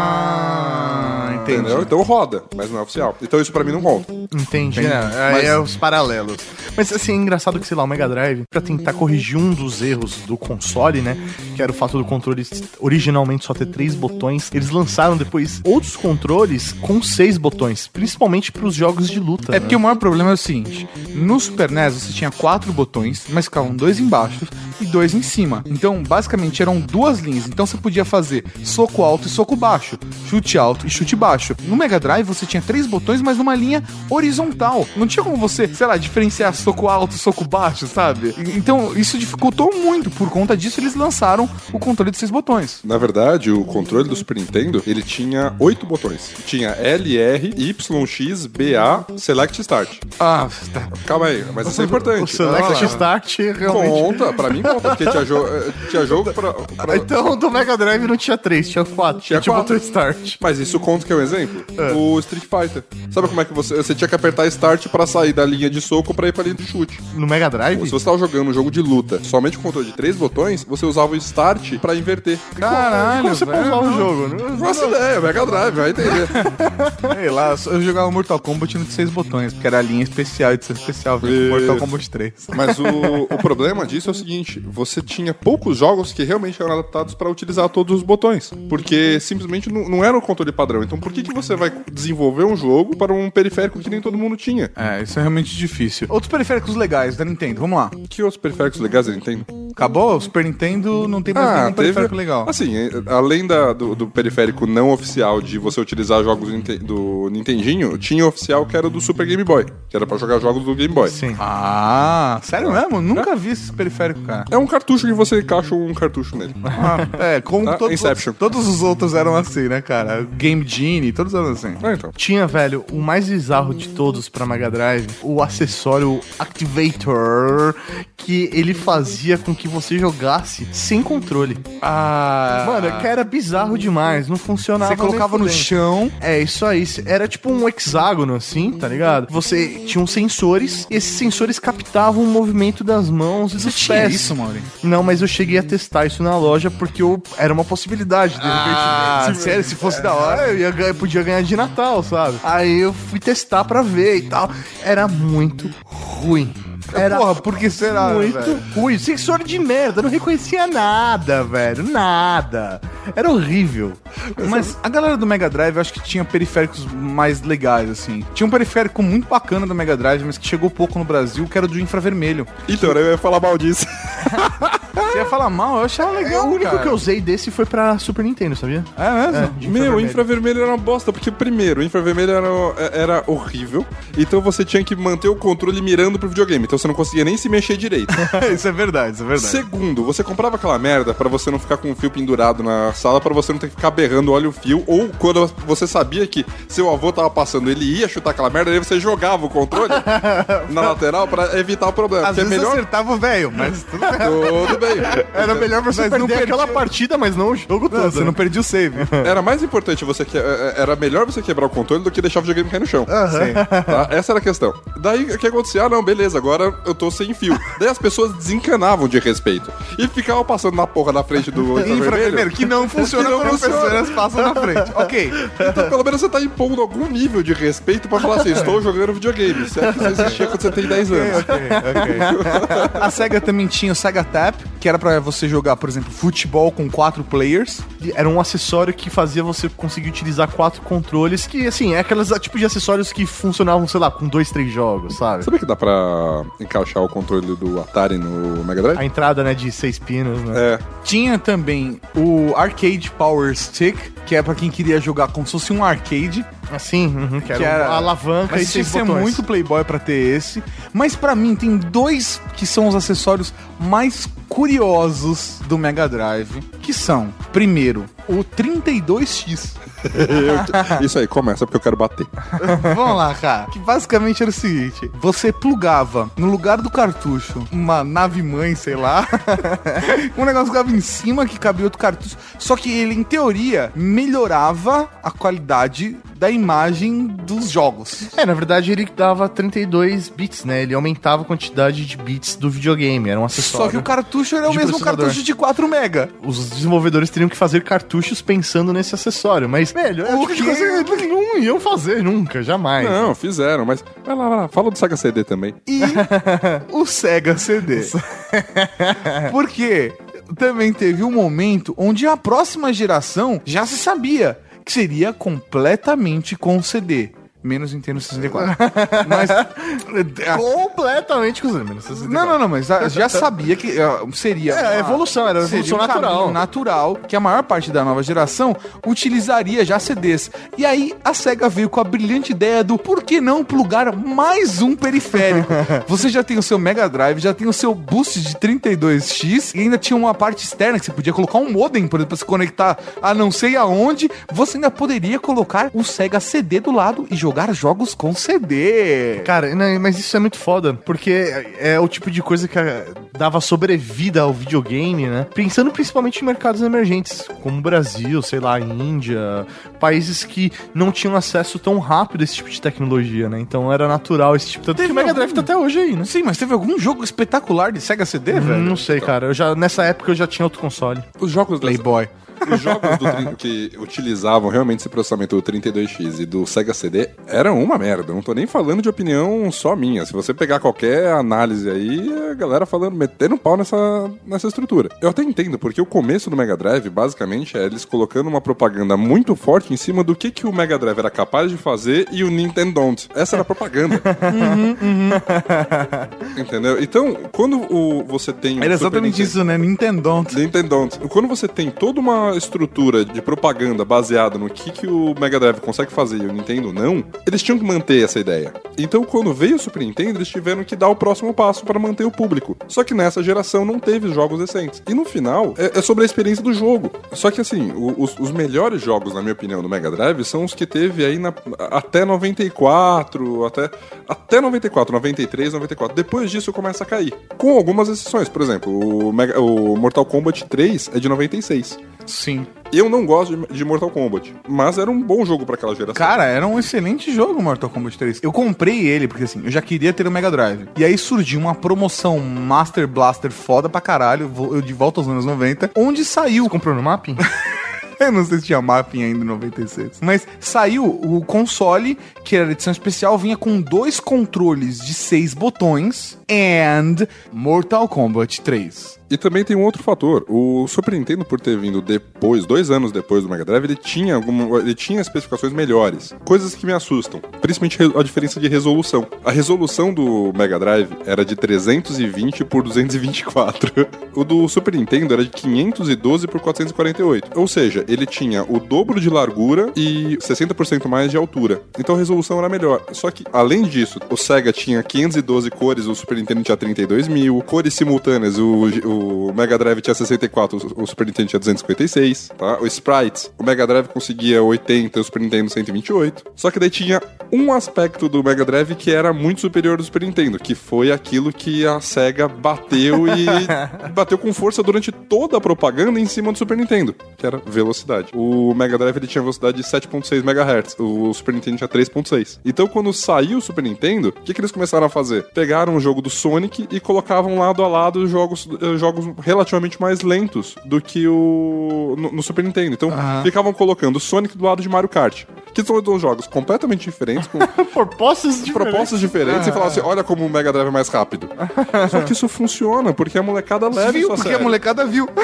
Ah, entendi. Entendeu? Então roda, mas não é oficial. Então isso pra mim não conta. Entendi, né? Aí Mas- é os paralelos. Mas assim, é engraçado que, sei lá, o Mega Drive, pra tentar corrigir um dos erros do console, né? Que era o fato do controle originalmente só ter três botões. Eles lançaram depois outros controles com seis botões, principalmente pros jogos de luta. É né? porque o maior problema é o seguinte: no Super NES você tinha quatro botões, mas ficavam dois embaixo e dois em cima. Então, basicamente, eram duas linhas. Então você podia fazer soco alto e soco baixo, chute alto e chute baixo. No Mega Drive você tinha três botões, mas numa linha horizontal. Não tinha como você, sei lá, diferenciar soco alto e soco baixo, sabe? Então, isso dificultou muito. Por conta disso, eles lançaram o controle de seis botões. Na verdade, o controle do Super Nintendo, ele tinha oito botões. Tinha L, R, Y, X, B, A, Select Start. Ah, tá. Calma aí, mas isso é importante. O Select Ah, Start realmente. Conta, pra mim conta, porque tinha, jo eh, tinha jogo pra, pra- Então, do Mega Drive não tinha três, tinha quatro. Tinha Tinha, quatro. botão Start. Mas isso conta que é um exemplo? O Street Fighter. Sabe como é que você. Você tinha que apertar Start pra sair da linha de soco pra ir pra linha de chute. No Mega Drive? Se você tava jogando um jogo de luta somente com controle de três botões, você usava o Start pra inverter. Caralho, Como você pausar o jogo? Não Nossa ideia, Mega Drive, vai entender. Sei lá, eu jogava Mortal Kombat no de seis botões, porque era a linha especial e de ser especial, Isso. Mortal Kombat 3. Mas o, o problema disso é o seguinte: você tinha poucos jogos que realmente eram adaptados pra utilizar todos os botões. Porque simplesmente não, não era o controle padrão. Então por que, que você vai desenvolver um jogo para um periférico que nem todo mundo tinha? É, isso é realmente difícil. Outros periféricos legais da Nintendo, vamos lá. Que outros periféricos legais da Nintendo? Acabou? O Super Nintendo não tem mais nenhum periférico legal. Assim, eh, além da- do, do periférico não oficial de você utilizar jogos do, Ninte- do Nintendinho, tinha o oficial que era do Super Game Boy, que era pra jogar jogos do Game Boy. Sim. Ah, sério mesmo? Nunca vi esse periférico, cara. É um cartucho que você encaixa um cartucho nele. Ah, é, como Ah, todos, Inception. todos os outros eram assim, né, cara? Game Genie, todos eram assim. Ah, então. Tinha, velho, o mais bizarro de todos pra Mega Drive, o acessório Activator, que ele fazia com que você jogasse sem controle. Ah, Mano, que era bizarro demais, não funcionava. você colocava no chão. É, isso aí. Era tipo um hexágono, assim, tá ligado? Você tinha uns sensores, e esses sensores captavam o movimento das mãos e Você dos pés. isso, Mauri? Não, mas eu cheguei a testar isso na loja porque eu, era uma possibilidade. De Ah, repente, sério, se fosse da hora. É, eu, ia ganhar- eu podia ganhar de Natal, sabe? Aí eu fui testar pra ver e tal. Era muito ruim. Era Porra, por que será, muito velho? ruim. Sensor de merda, eu não reconhecia nada, velho. Nada. Era horrível. Mas a galera do Mega Drive, eu acho que tinha periféricos mais legais, assim. Tinha um periférico muito bacana do Mega Drive, mas que chegou pouco no Brasil, que era do infravermelho. Então, eu ia falar mal disso. Você ia falar mal, eu achava legal, o único cara. que eu usei desse foi pra Super Nintendo, sabia? É mesmo? de Meu, o infravermelho. era uma bosta, porque primeiro, o infravermelho era, era horrível, então você tinha que manter o controle mirando pro videogame, então você não conseguia nem se mexer direito. isso é verdade, isso é verdade. Segundo, você comprava aquela merda pra você não ficar com o fio pendurado na sala, pra você não ter que ficar berrando olha o fio, ou quando você sabia que seu avô tava passando, ele ia chutar aquela merda, aí você jogava o controle na lateral pra evitar o problema. Às é vezes melhor. acertava o velho, mas tudo bem. Tudo bem. Era melhor você Mas não perder aquela partida, mas não o jogo todo. Não, você não perdia o save. Era mais importante você que era melhor você quebrar o controle do que deixar o videogame cair no chão. Tá? Essa era a questão. Daí o que acontecia? Ah, não, beleza, agora eu tô sem fio. Daí as pessoas desencanavam de respeito e ficavam passando na porra na frente do Infravermelho, que não funciona Que não funciona. Pessoas passam na frente. Ok. Então, pelo menos você tá impondo algum nível de respeito pra falar assim: estou jogando videogame. Se é que isso existia quando você tem 10 anos. A SEGA também tinha o SEGA Tap, que era pra você jogar, por exemplo, futebol com quatro players. Era um acessório que fazia você conseguir utilizar quatro controles, que, assim, é aqueles tipo de acessórios que funcionavam, sei lá, com dois, três jogos, sabe? Sabe que dá pra encaixar o controle do Atari no Mega Drive? A entrada, né, de seis pinos, né? É. Tinha também o Arcade Power Que é pra quem queria jogar como se fosse um arcade. Assim, uhum, que, Que era, era a alavanca Mas e tinha seis que ser botões. muito playboy pra ter esse. Mas pra mim tem dois que são os acessórios mais curiosos do Mega Drive, que são, primeiro, o 32X. Isso aí, começa porque eu quero bater. Vamos lá, cara. Que basicamente era o seguinte: você plugava no lugar do cartucho uma nave mãe, sei lá. um negócio ficava em cima que cabia outro cartucho. Só que ele, em teoria, melhorava a qualidade da imagem dos jogos. É, na verdade ele dava 32 bits, né? Ele aumentava a quantidade de bits do videogame, era um acessório. Só que o cartucho era o mesmo processador. cartucho de 4 mega. Os desenvolvedores teriam que fazer cartuchos pensando nesse acessório, mas, velho, é o tipo de quê? coisa que eles não iam fazer nunca, jamais. Não, fizeram, mas vai lá, vai lá. Fala do Sega CD também. e o Sega CD. Porque também teve um momento onde a próxima geração já se sabia que seria completamente com CD. Menos Nintendo 64. Mas. Completamente com os números. Não, não, não, mas a- já sabia que ah, seria. É, a evolução, era a evolução um natural. natural que a maior parte da nova geração utilizaria já CDs. E aí a SEGA veio com a brilhante ideia do por que não plugar mais um periférico? Você já tem o seu Mega Drive, já tem o seu boost de 32X e ainda tinha uma parte externa que você podia colocar um modem, por exemplo, pra se conectar a não sei aonde. Você ainda poderia colocar o Sega CD do lado e jogar jogos com CD. Cara, né, mas isso é muito foda, porque é é o tipo de coisa que eh, dava sobrevida ao videogame, né? Pensando principalmente em mercados emergentes, como o Brasil, sei lá, Índia, países que não tinham acesso tão rápido a esse tipo de tecnologia, né? Então era natural esse tipo. Tanto Teve que o Mega algum- Drive tá até hoje aí, né? Sim, mas teve algum jogo espetacular de Sega CD, velho? Não sei, cara. Eu já, nessa época eu já tinha outro console. Os jogos Playboy. Os jogos do que utilizavam realmente esse processamento do 32X e do Sega CD eram uma merda. Não tô nem falando de opinião só minha. Se você pegar qualquer análise aí, a galera falando, metendo um pau nessa, nessa estrutura. Eu até entendo, porque o começo do Mega Drive, basicamente, é eles colocando uma propaganda muito forte em cima do que, que o Mega Drive era capaz de fazer e o Nintendo don't. Essa era a propaganda. Entendeu? Então, quando o, você tem. o Era exatamente Nintendo- isso, né? Nintendo. Nintendo. Quando você tem toda uma estrutura de propaganda baseada no que, que o Mega Drive consegue fazer e o Nintendo não, eles tinham que manter essa ideia. Então, quando veio o Super Nintendo, eles tiveram que dar o próximo passo para manter o público. Só que nessa geração não teve jogos decentes. E no final, é, é sobre a experiência do jogo. Só que assim, os, os melhores jogos, na minha opinião, do Mega Drive são os que teve aí na- até 94, até, até 94, 93, 94. Depois disso começa a cair. Com algumas exceções. Por exemplo, o, Mega- o Mortal Kombat 3 é de 96. Sim. Eu não gosto de, de Mortal Kombat, mas era um bom jogo para aquela geração. Cara, era um excelente jogo Mortal Kombat 3. Eu comprei ele porque assim, eu já queria ter o Mega Drive. E aí surgiu uma promoção Master Blaster foda pra caralho, eu de volta aos anos 90, onde saiu. Comprou no mapping? Eu não sei se tinha mapping ainda em 96. Mas saiu o console, que era a edição especial, vinha com dois controles de seis botões and Mortal Kombat 3. E também tem um outro fator. O Super Nintendo, por ter vindo depois, dois anos depois do Mega Drive, ele tinha, alguma, ele tinha especificações melhores. Coisas que me assustam. Principalmente a diferença de resolução. A resolução do Mega Drive era de 320 por 224. O do Super Nintendo era de 512 por 448. Ou seja, ele tinha o dobro de largura e 60% mais de altura. Então a resolução era melhor. Só que, além disso, o Sega tinha 512 cores, o Super Nintendo tinha 32 mil. Cores simultâneas, o, o Mega Drive tinha 64, o Super Nintendo tinha 256. Tá? O Sprites, o Mega Drive conseguia 80, o Super Nintendo 128. Só que daí tinha um aspecto do Mega Drive que era muito superior do Super Nintendo, que foi aquilo que a SEGA bateu e bateu com força durante toda a propaganda em cima do Super Nintendo, que era velocidade. O Mega Drive ele tinha velocidade de 7.6 MHz, o Super Nintendo tinha 3.6. Então quando saiu o Super Nintendo, o que, que eles começaram a fazer? Pegaram o jogo do Sonic e colocavam lado a lado jogos, eh, jogos relativamente mais lentos do que o no, no Super Nintendo. Então ficavam colocando o Sonic do lado de Mario Kart, que são dois jogos completamente diferentes com Propostas de propostas diferentes e falar assim: olha como o Mega Drive é mais rápido. Só que isso funciona, porque a molecada leva viu? a Porque a sério. molecada viu.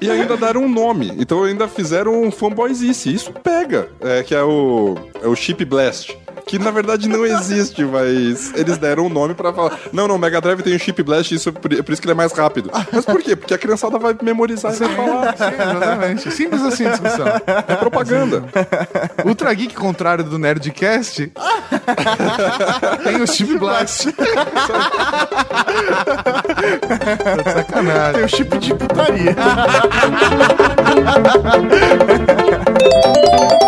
E ainda deram um nome. Então ainda fizeram um fanboyzice. Isso pega. É, que é o, é o Chip Blast. Que na verdade não existe, mas eles deram um nome pra falar. Não, não, o Mega Drive tem o Chip Blast, isso, é por é por isso que ele é mais rápido. Mas por quê? Porque a criançada vai memorizar e vai falar. Sim, exatamente. Simples assim a discussão. É propaganda. Ultra Geek, contrário do Nerdcast, tem o Chip Blast. Tá sacanagem. Tem o chip de putaria.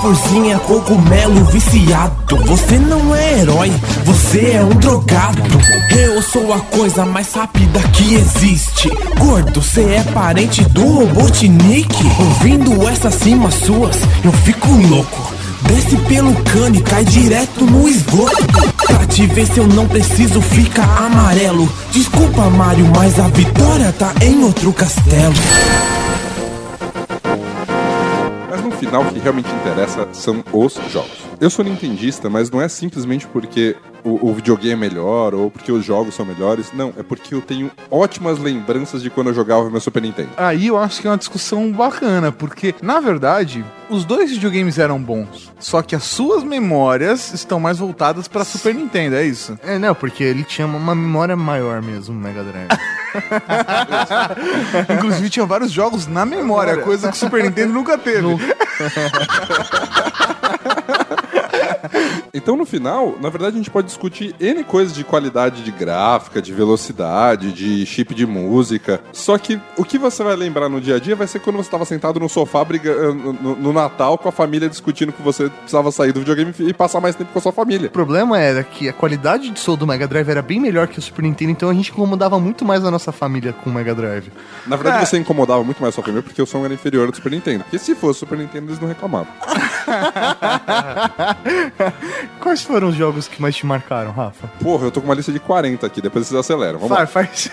Florzinha, cogumelo viciado. Você não é herói, você é um drogado. Eu sou a coisa mais rápida que existe. Gordo, você é parente do Robotnik? Ouvindo essas cimas suas, eu fico louco. Desce pelo cano e cai direto no esgoto. Pra te ver se eu não preciso, fica amarelo. Desculpa, Mário, mas a vitória tá em outro castelo. No final, o que realmente interessa são os jogos. Eu sou nintendista, mas não é simplesmente porque o, o videogame é melhor ou porque os jogos são melhores. Não, é porque eu tenho ótimas lembranças de quando eu jogava meu Super Nintendo. Aí eu acho que é uma discussão bacana, porque, na verdade, os dois videogames eram bons. Só que as suas memórias estão mais voltadas pra Super Nintendo, é isso? É, não, porque ele tinha uma memória maior mesmo, o Mega Drive. Inclusive tinha vários jogos na memória, coisa que o Super Nintendo nunca teve. Então, no final, na verdade, a gente pode discutir N coisas de qualidade de gráfica, de velocidade, de chip de música. Só que o que você vai lembrar no dia a dia vai ser quando você estava sentado no sofá briga, eh, no, no Natal com a família discutindo que você precisava sair do videogame e passar mais tempo com a sua família. O problema era que a qualidade de som do Mega Drive era bem melhor que o Super Nintendo, então a gente incomodava muito mais a nossa família com o Mega Drive. Na verdade, você incomodava muito mais a sua família porque o som era inferior ao do Super Nintendo. Porque se fosse Super Nintendo, eles não reclamavam. Quais foram os jogos que mais te marcaram, Rafa? Porra, eu tô com uma lista de 40 aqui, depois vocês aceleram. Vamos lá. Faz.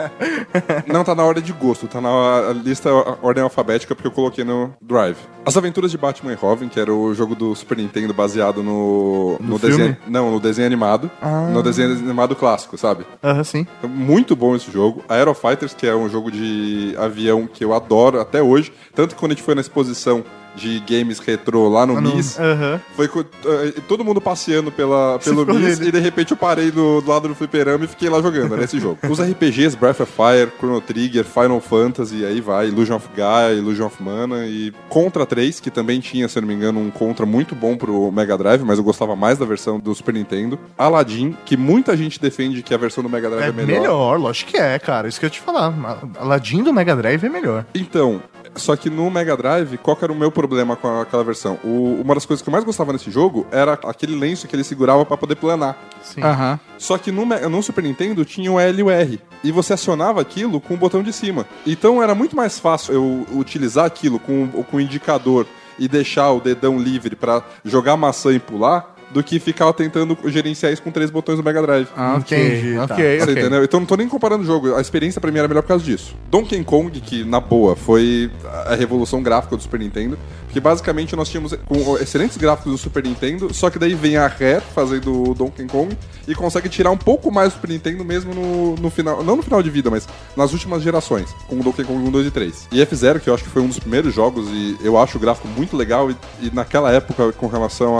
Não, tá na ordem de gosto, tá na lista ordem alfabética porque eu coloquei no Drive. As Aventuras de Batman e Robin, que era o jogo do Super Nintendo baseado no, No desenho. filme? Não, no desenho animado. No desenho animado clássico, sabe? Aham, sim. Muito bom esse jogo. Aero Fighters, que é um jogo de avião que eu adoro até hoje. Tanto que quando a gente foi na exposição de games retrô lá no MIS, Aham. foi co- eh, todo mundo passeando pela, pelo MIS e de repente eu parei do, do lado do fliperama e fiquei lá jogando, era esse jogo. Os RPGs, Breath of Fire, Chrono Trigger, Final Fantasy, aí vai, Illusion of Gaia, Illusion of Mana e Contra 3, que também tinha, se eu não me engano, um Contra muito bom pro Mega Drive, mas eu gostava mais da versão do Super Nintendo. Aladdin, que muita gente defende que a versão do Mega Drive é, É melhor. lógico que é, cara. Isso que eu ia te falar. Aladdin do Mega Drive é melhor. Então, só que no Mega Drive, qual que era o meu problema com aquela versão? O- uma das coisas que eu mais gostava nesse jogo era aquele lenço que ele segurava pra poder planar. Sim. Aham. Só que no, no Super Nintendo tinha o L e o R. E você acionava aquilo com o botão de cima. Então era muito mais fácil eu utilizar aquilo com, com o indicador e deixar o dedão livre pra jogar maçã e pular do que ficar tentando gerenciar isso com três botões do Mega Drive. Ah. Entendi, tá. Ok, Você ok. entendeu? Então não tô nem comparando o jogo. A experiência pra mim era melhor por causa disso. Donkey Kong, que na boa foi a revolução gráfica do Super Nintendo, porque basicamente nós tínhamos com excelentes gráficos do Super Nintendo, só que daí vem a Rare fazendo o Donkey Kong e consegue tirar um pouco mais do Super Nintendo mesmo no, no final, não no final de vida, mas nas últimas gerações, com o Donkey Kong 1, 2 e 3. E F-Zero, que eu acho que foi um dos primeiros jogos e eu acho o gráfico muito legal e, e naquela época com relação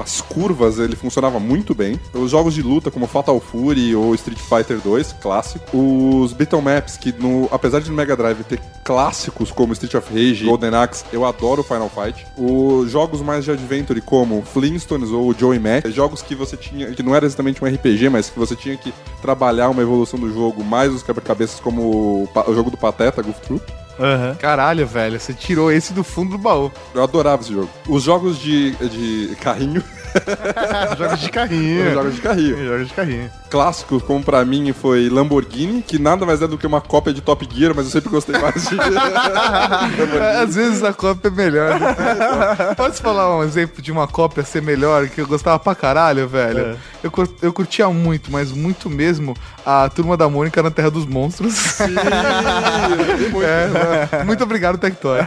às curvas ele funcionava muito bem. Os jogos de luta como Fatal Fury ou Street Fighter 2, clássico. Os Beat'em Maps, que no, apesar de no Mega Drive ter clássicos como Street of Rage, Golden Axe, eu adoro Final Fight. Os jogos mais de adventure como Flintstones ou Joey Mac, jogos que você tinha, que não era exatamente um RPG, mas que você tinha que trabalhar uma evolução do jogo, mais os quebra-cabeças como o, o jogo do Pateta, Goof Troop. Aham. Caralho, velho, você tirou esse do fundo do baú. Eu adorava esse jogo. Os jogos de, de carrinho, Jogos de carrinho. os jogos de carrinho. Jogos de carrinho. clássicos, como pra mim foi Lamborghini, que nada mais é do que uma cópia de Top Gear, mas eu sempre gostei mais de. Às vezes a cópia é melhor. né? Posso falar um exemplo de uma cópia ser melhor, que eu gostava pra caralho, velho? É. Eu, cur- eu curtia muito, mas muito mesmo, a Turma da Mônica na Terra dos Monstros. É, é. muito obrigado, Tectoy.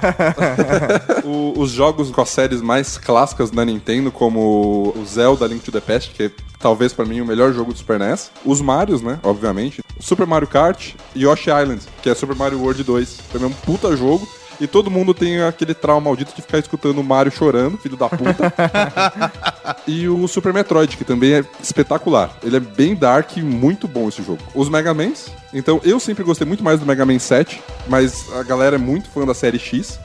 O- os jogos com as séries mais clássicas da Nintendo, como o Zelda Link to the Past, que é talvez pra mim o melhor jogo do Super NES. Os Marios, né? Obviamente. Super Mario Kart e Yoshi Island, que é Super Mario World 2. Também é um puta jogo. E todo mundo tem aquele trauma maldito de ficar escutando o Mario chorando, filho da puta. e o Super Metroid, que também é espetacular. Ele é bem dark e muito bom esse jogo. Os Mega Mans. Então, eu sempre gostei muito mais do Mega Man 7, mas a galera é muito fã da série X.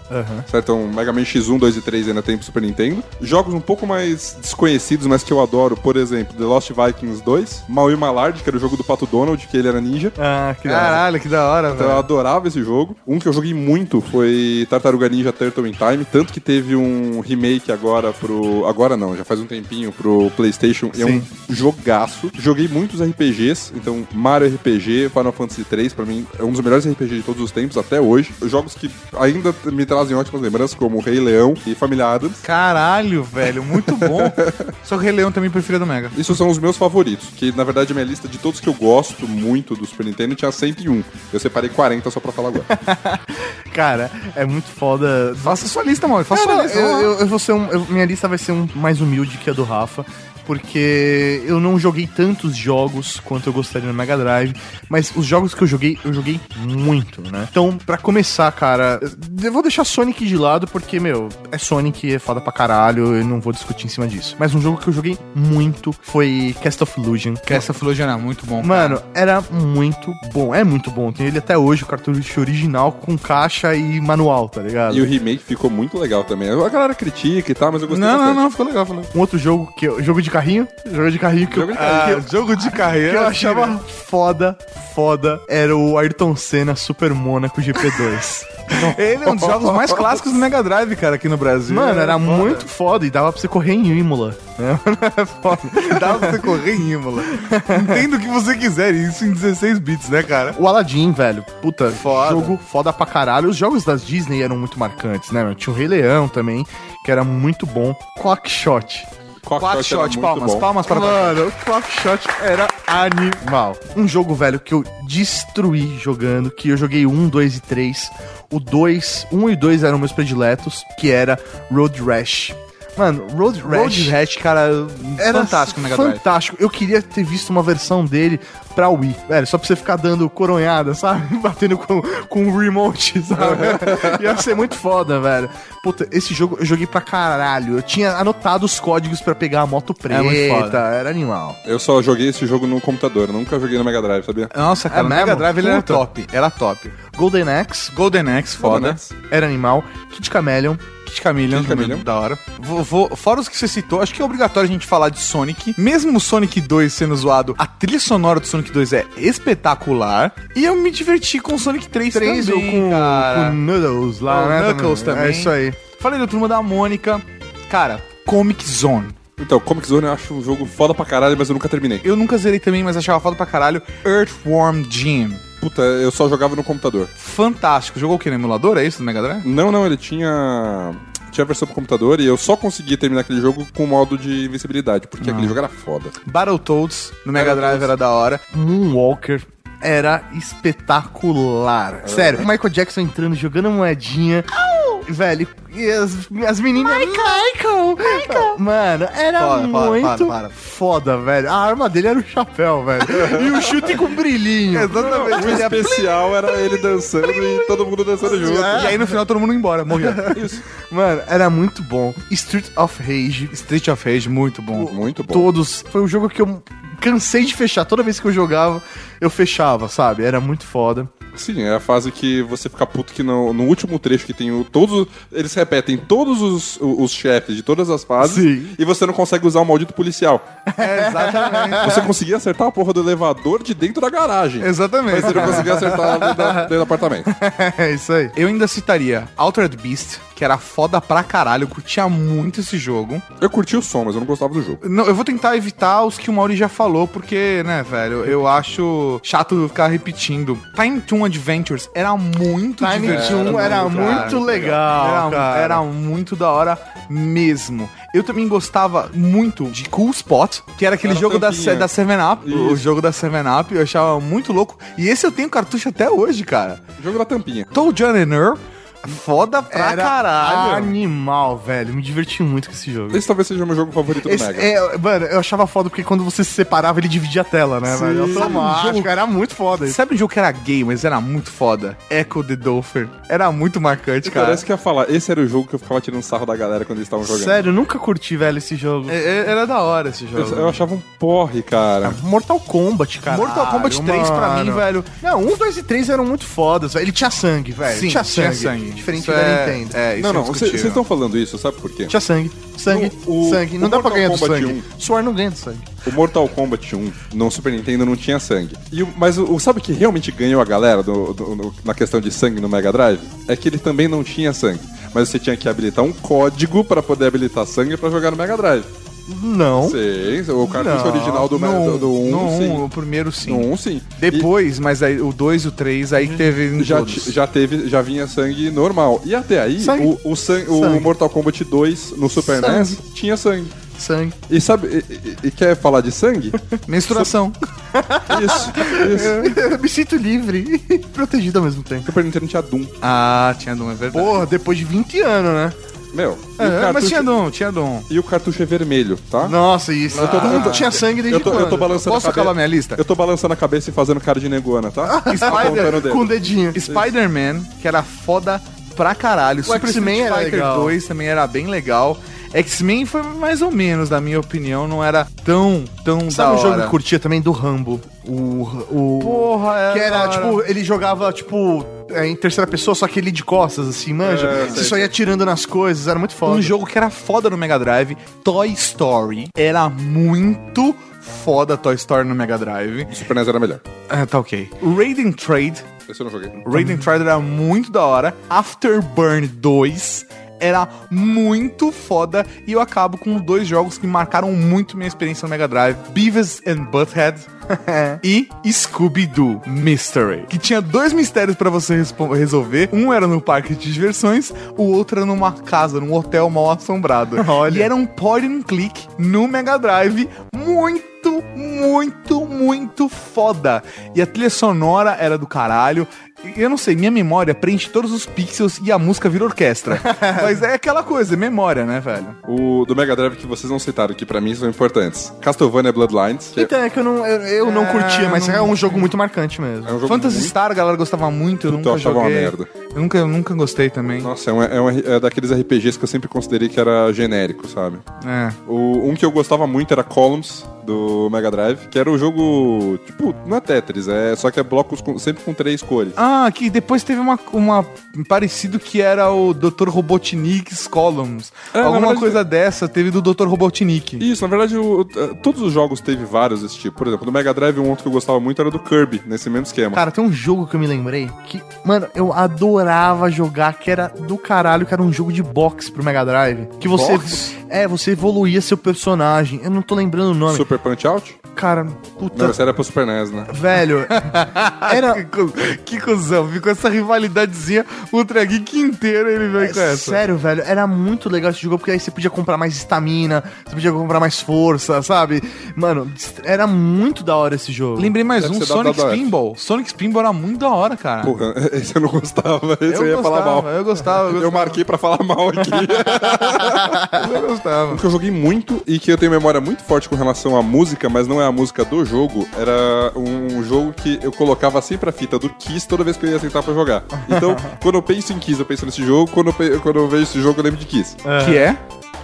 Certo? Então, Mega Man X1, 2 e 3 ainda tem pro Super Nintendo. Jogos um pouco mais desconhecidos, mas que eu adoro, por exemplo, The Lost Vikings 2, Maui Malard, que era o jogo do Pato Donald, que ele era ninja. Ah, que da hora. Caralho, que da hora, Então eu velho. adorava esse jogo. Um que eu joguei muito foi Tartaruga Ninja Turtle in Time, tanto que teve um remake agora pro. Agora não, já faz um tempinho pro PlayStation. E é um jogaço. Joguei muitos RPGs, então Mario RPG, Final Fantasy 3, pra mim é um dos melhores RPGs de todos os tempos até hoje. Jogos que ainda me trazem ótimas lembranças, como Rei Leão e Família Adams. Caralho, velho, muito bom. Só que o Rei Leão também prefiro do Mega. Isso são os meus favoritos, que na verdade a minha lista de todos que eu gosto muito do Super Nintendo tinha 101. Eu separei 40 só pra falar agora. Cara, é muito foda. Faça sua lista, mano. Faça Cara, sua lista. eu, eu- eu vou ser um, eu- minha lista vai ser um mais humilde que a do Rafa. Porque eu não joguei tantos jogos quanto eu gostaria no Mega Drive, mas os jogos que eu joguei, eu joguei muito, né? Então, pra começar, cara, eu vou deixar Sonic de lado porque, meu, é Sonic, é foda pra caralho, eu não vou discutir em cima disso. Mas um jogo que eu joguei muito foi Cast of Illusion. Que essa filogenia é muito bom. Mano, era muito bom, é muito bom. Tem ele até hoje, o cartucho original com caixa e manual, tá ligado? E o remake ficou muito legal também. A galera critica e tal, mas eu gostei Não, não, bastante. não, ficou legal, ficou legal. Um outro jogo que eu, jogo de carrinho, jogo de carrinho que Jogo eu, de carrinho. que eu- Ah, jogo de que carreira. eu achava foda, foda, era o Ayrton Senna Super Monaco GP2. Ele é um dos jogos mais clássicos do Mega Drive, cara, aqui no Brasil. Mano, era É foda. muito foda e dava pra você correr em Imola. Era foda. Dava pra você correr em Imola. Entenda o que você quiser, isso em 16 bits, né, cara? O Aladdin, velho, puta, Foda. jogo foda pra caralho. Os jogos das Disney eram muito marcantes, né? mano? Tinha o Rei Leão também, que era muito bom. Quackshot Quackshot, era muito palmas, bom. palmas para Mano, o Quackshot era animal. Um jogo, velho, que eu destruí jogando, que eu joguei um, dois e três. O dois, um e dois eram meus prediletos, que era Road Rash. Mano, Road Rash... Road Rash, cara, Era fantástico no Mega Drive. Fantástico. Eu queria ter visto uma versão dele pra Wii. Velho, só pra você ficar dando coronhada, sabe? Batendo com, com o remote, sabe? Ia ser muito foda, velho. Puta, esse jogo eu joguei pra caralho. Eu tinha anotado os códigos pra pegar a moto preta. muito foda. Era animal. Eu só joguei esse jogo no computador, eu nunca joguei no Mega Drive, sabia? Nossa, cara, É o Mega mesmo? Drive ele era top, era top. Golden Axe Golden Axe, foda. Golden Axe. era animal. Kid Chameleon. Kid Chameleon, da hora. Vou, vou- fora os que você citou, acho que é obrigatório a gente falar de Sonic. Mesmo o Sonic 2 sendo zoado, a trilha sonora do Sonic 2 é espetacular. E eu me diverti com o Sonic 3, 3 também, com, cara. com Noodles lá, O né? Knuckles também. É isso aí. Falei da Turma da Mônica. Cara, Comic Zone. Então, Comic Zone eu acho um jogo foda pra caralho, mas eu nunca terminei. Eu nunca zerei também, mas achava foda pra caralho. Earthworm Jim. Puta, eu só jogava no computador. Fantástico. Jogou o que no emulador? É isso do Mega Drive? Não, não, ele tinha. Tinha a versão pro computador e eu só consegui terminar aquele jogo com o modo de invencibilidade, porque aquele jogo era foda. Battletoads no Mega. Drive era da hora. Moonwalker era espetacular. Sério, o Michael Jackson entrando, jogando moedinha. Velho, e as, as meninas. Michael! Michael! Mano, era Para, para, muito para, para. foda, velho. A arma dele era o chapéu, velho. e o chute com brilhinho. Exatamente. O especial era ele dançando e todo mundo dançando junto. E aí no final todo mundo ia embora, morreu. Mano, era muito bom. Street of Rage. Street of Rage, muito bom. Muito bom. Todos. Foi um jogo que eu cansei de fechar. Toda vez que eu jogava, eu fechava, sabe? Era muito foda. Sim, é a fase que você fica puto que no, no último trecho que tem o, todos. Eles repetem todos os, os chefes de todas as fases Sim. e você não consegue usar o maldito policial. É, exatamente. Você conseguia acertar a porra do elevador de dentro da garagem. Exatamente. Mas você não conseguia acertar dentro, da- dentro do apartamento. É isso aí. Eu ainda citaria Altered Beast, que era foda pra caralho, eu curtia muito esse jogo. Eu curti o som, mas eu não gostava do jogo. Não, eu vou tentar evitar os que o Mauri já falou, porque, né, velho, eu acho chato ficar repetindo. Time Toon Adventures era muito Time divertido. Toon era muito legal, Era, cara. era muito da hora mesmo. Eu também gostava muito de Cool Spot, que era aquele Era jogo da, tampinha. da 7-Up. O Isso. jogo da 7-Up, eu achava muito louco. E esse eu tenho cartucho até hoje, cara. Jogo da tampinha. Toe John and Earl, foda pra Era caralho. animal, velho. Me diverti muito com esse jogo. Esse talvez seja o meu jogo favorito do Esse- Mega. é, mano, eu achava foda porque quando você se separava, ele dividia a tela, né, Sim. velho? Um Automático, jogo- era muito foda isso. Sabe um jogo que era gay, mas era muito foda? Echo the Dolphin. Era muito marcante, cara. Parece que eu ia falar, esse era o jogo que eu ficava tirando sarro da galera quando eles estavam jogando. Sério, eu nunca curti, velho, esse jogo. É- é- Era da hora esse jogo. Eu, eu achava um porre, cara. Mortal Kombat, cara. Mortal Kombat 3 pra mim, velho. Não, 1, 2 e 3 eram muito fodas, velho. Ele tinha sangue, velho. Sim, tinha tinha sangue. Diferente Isso da é- Nintendo. É, isso não, é não, vocês estão falando isso, sabe por quê? Tinha sangue. Sangue. O- o- sangue. Não dá pra Mortal ganhar do Kombat sangue. 1. Suor não ganha do sangue. O Mortal Kombat 1 no Super Nintendo não tinha sangue. E mas o, sabe o que realmente ganhou a galera do- do- no- na questão de sangue no Mega Drive? É que ele também não tinha sangue. Mas você tinha que habilitar um código pra poder habilitar sangue pra jogar no Mega Drive. Não. Sim, o cartucho Não. original do, No, do, do 1, no sim. um, o primeiro sim. No 1, sim. Depois, mas aí o 2 e o 3, aí que teve E já, já teve, já vinha sangue normal. E até aí, Sangue. o, o, san- o Sangue. Mortal Kombat 2 no Super Sangue. NES tinha sangue. Sangue. E sabe, e, e- e quer falar de sangue? Menstruação. isso, isso. Eu me sinto livre e protegido ao mesmo tempo. Super Nintendo tinha Doom. ah, tinha Doom, é verdade. Porra, depois de 20 anos, né? Meu, É, o mas tinha Doom, tinha Doom. e o cartucho é vermelho, tá? Nossa, isso. Eu tô- Ah. tinha sangue desde Eu tô, eu tô quando? balançando Posso a cabeça. acabar minha lista? Eu tô balançando a cabeça e fazendo cara de negona, tá? O dedo. Com o dedinho. Spider-Man, que era foda pra caralho. Super X-Men Street era Fighter legal. 2 também era bem legal. X-Men foi mais ou menos, na minha opinião, não era tão, tão Sabe da um jogo que eu curtia também do Rambo? O. o Porra, é Que era, tipo, ele jogava, tipo, é, em terceira pessoa, só que ele de costas, assim, manja. É, Você sei, só ia tirando nas coisas, era muito foda. Um jogo que era foda no Mega Drive, Toy Story. Era muito foda Toy Story no Mega Drive. O Super NES era melhor. Ah, tá ok. Raiden Trade. Esse eu não joguei. Raiden Trade era muito da hora. Afterburn 2 era muito foda e eu acabo com dois jogos que marcaram muito minha experiência no Mega Drive: Beavis and Butthead. e Scooby-Doo Mystery. Que tinha dois mistérios pra você resolver. Um era no parque de diversões, o outro era numa casa, num hotel mal assombrado. Olha. E era um point and click no Mega Drive muito, muito, muito foda. E a trilha sonora era do caralho. Eu não sei, minha memória preenche todos os pixels e a música vira orquestra. Mas é aquela coisa, memória, né, velho? O do Mega Drive que vocês não citaram, que pra mim são importantes. Castlevania Bloodlines, que é- Então, é que eu não, eu, eu não É, curtia, mas não- é um jogo muito marcante mesmo. é um jogo Phantasy muito... Star, a galera gostava muito, eu Puta, eu nunca achava uma joguei. merda. Eu nunca, eu nunca gostei também. Nossa, é, um, é, um, é daqueles RPGs que eu sempre considerei que era genérico, sabe? É. O, um que eu gostava muito era Columns, do Mega Drive, que era o jogo, tipo, não é Tetris, é só que é blocos com- sempre com três cores. Ah, que depois teve uma, uma parecido que era o Dr. Robotnik's Columns. É, na Alguma verdade- coisa dessa teve do Dr. Robotnik. Isso, na verdade, o- eh, todos os jogos teve vários desse tipo. Por exemplo, no Mega Drive, um outro que eu gostava muito era do Kirby, nesse mesmo esquema. Cara, tem um jogo que eu me lembrei que, mano, eu adorava jogar, que era do caralho, que era um jogo de boxe pro Mega Drive. Que você. Boxe? É, você evoluía seu personagem. Eu não tô lembrando o nome. Super Punch Out? Cara, puta. Não, esse era pro Super NES, né? Velho. Era. Que, cu- que cuzão, ficou essa rivalidadezinha Ultra Geek inteiro ele veio com essa. Sério, velho, era muito legal esse jogo, porque aí você podia comprar mais estamina, você podia comprar mais força, sabe? Mano, era muito da hora esse jogo. Lembrei mais Deve um, da Sonic. Spinball. Sonic Spinball era muito da hora, cara. Porra, esse eu não gostava, esse eu, ia gostava, falar mal. Eu gostava, eu Eu gostava. marquei pra falar mal aqui. Eu gostava. Um que eu joguei muito e que eu tenho memória muito forte com relação à música, mas não é a música do jogo, era um jogo que eu colocava sempre a fita do Kiss toda vez que eu ia sentar pra jogar. Então, quando eu penso em Kiss, eu penso nesse jogo, quando eu, quando eu vejo esse jogo, eu lembro de Kiss. Que é?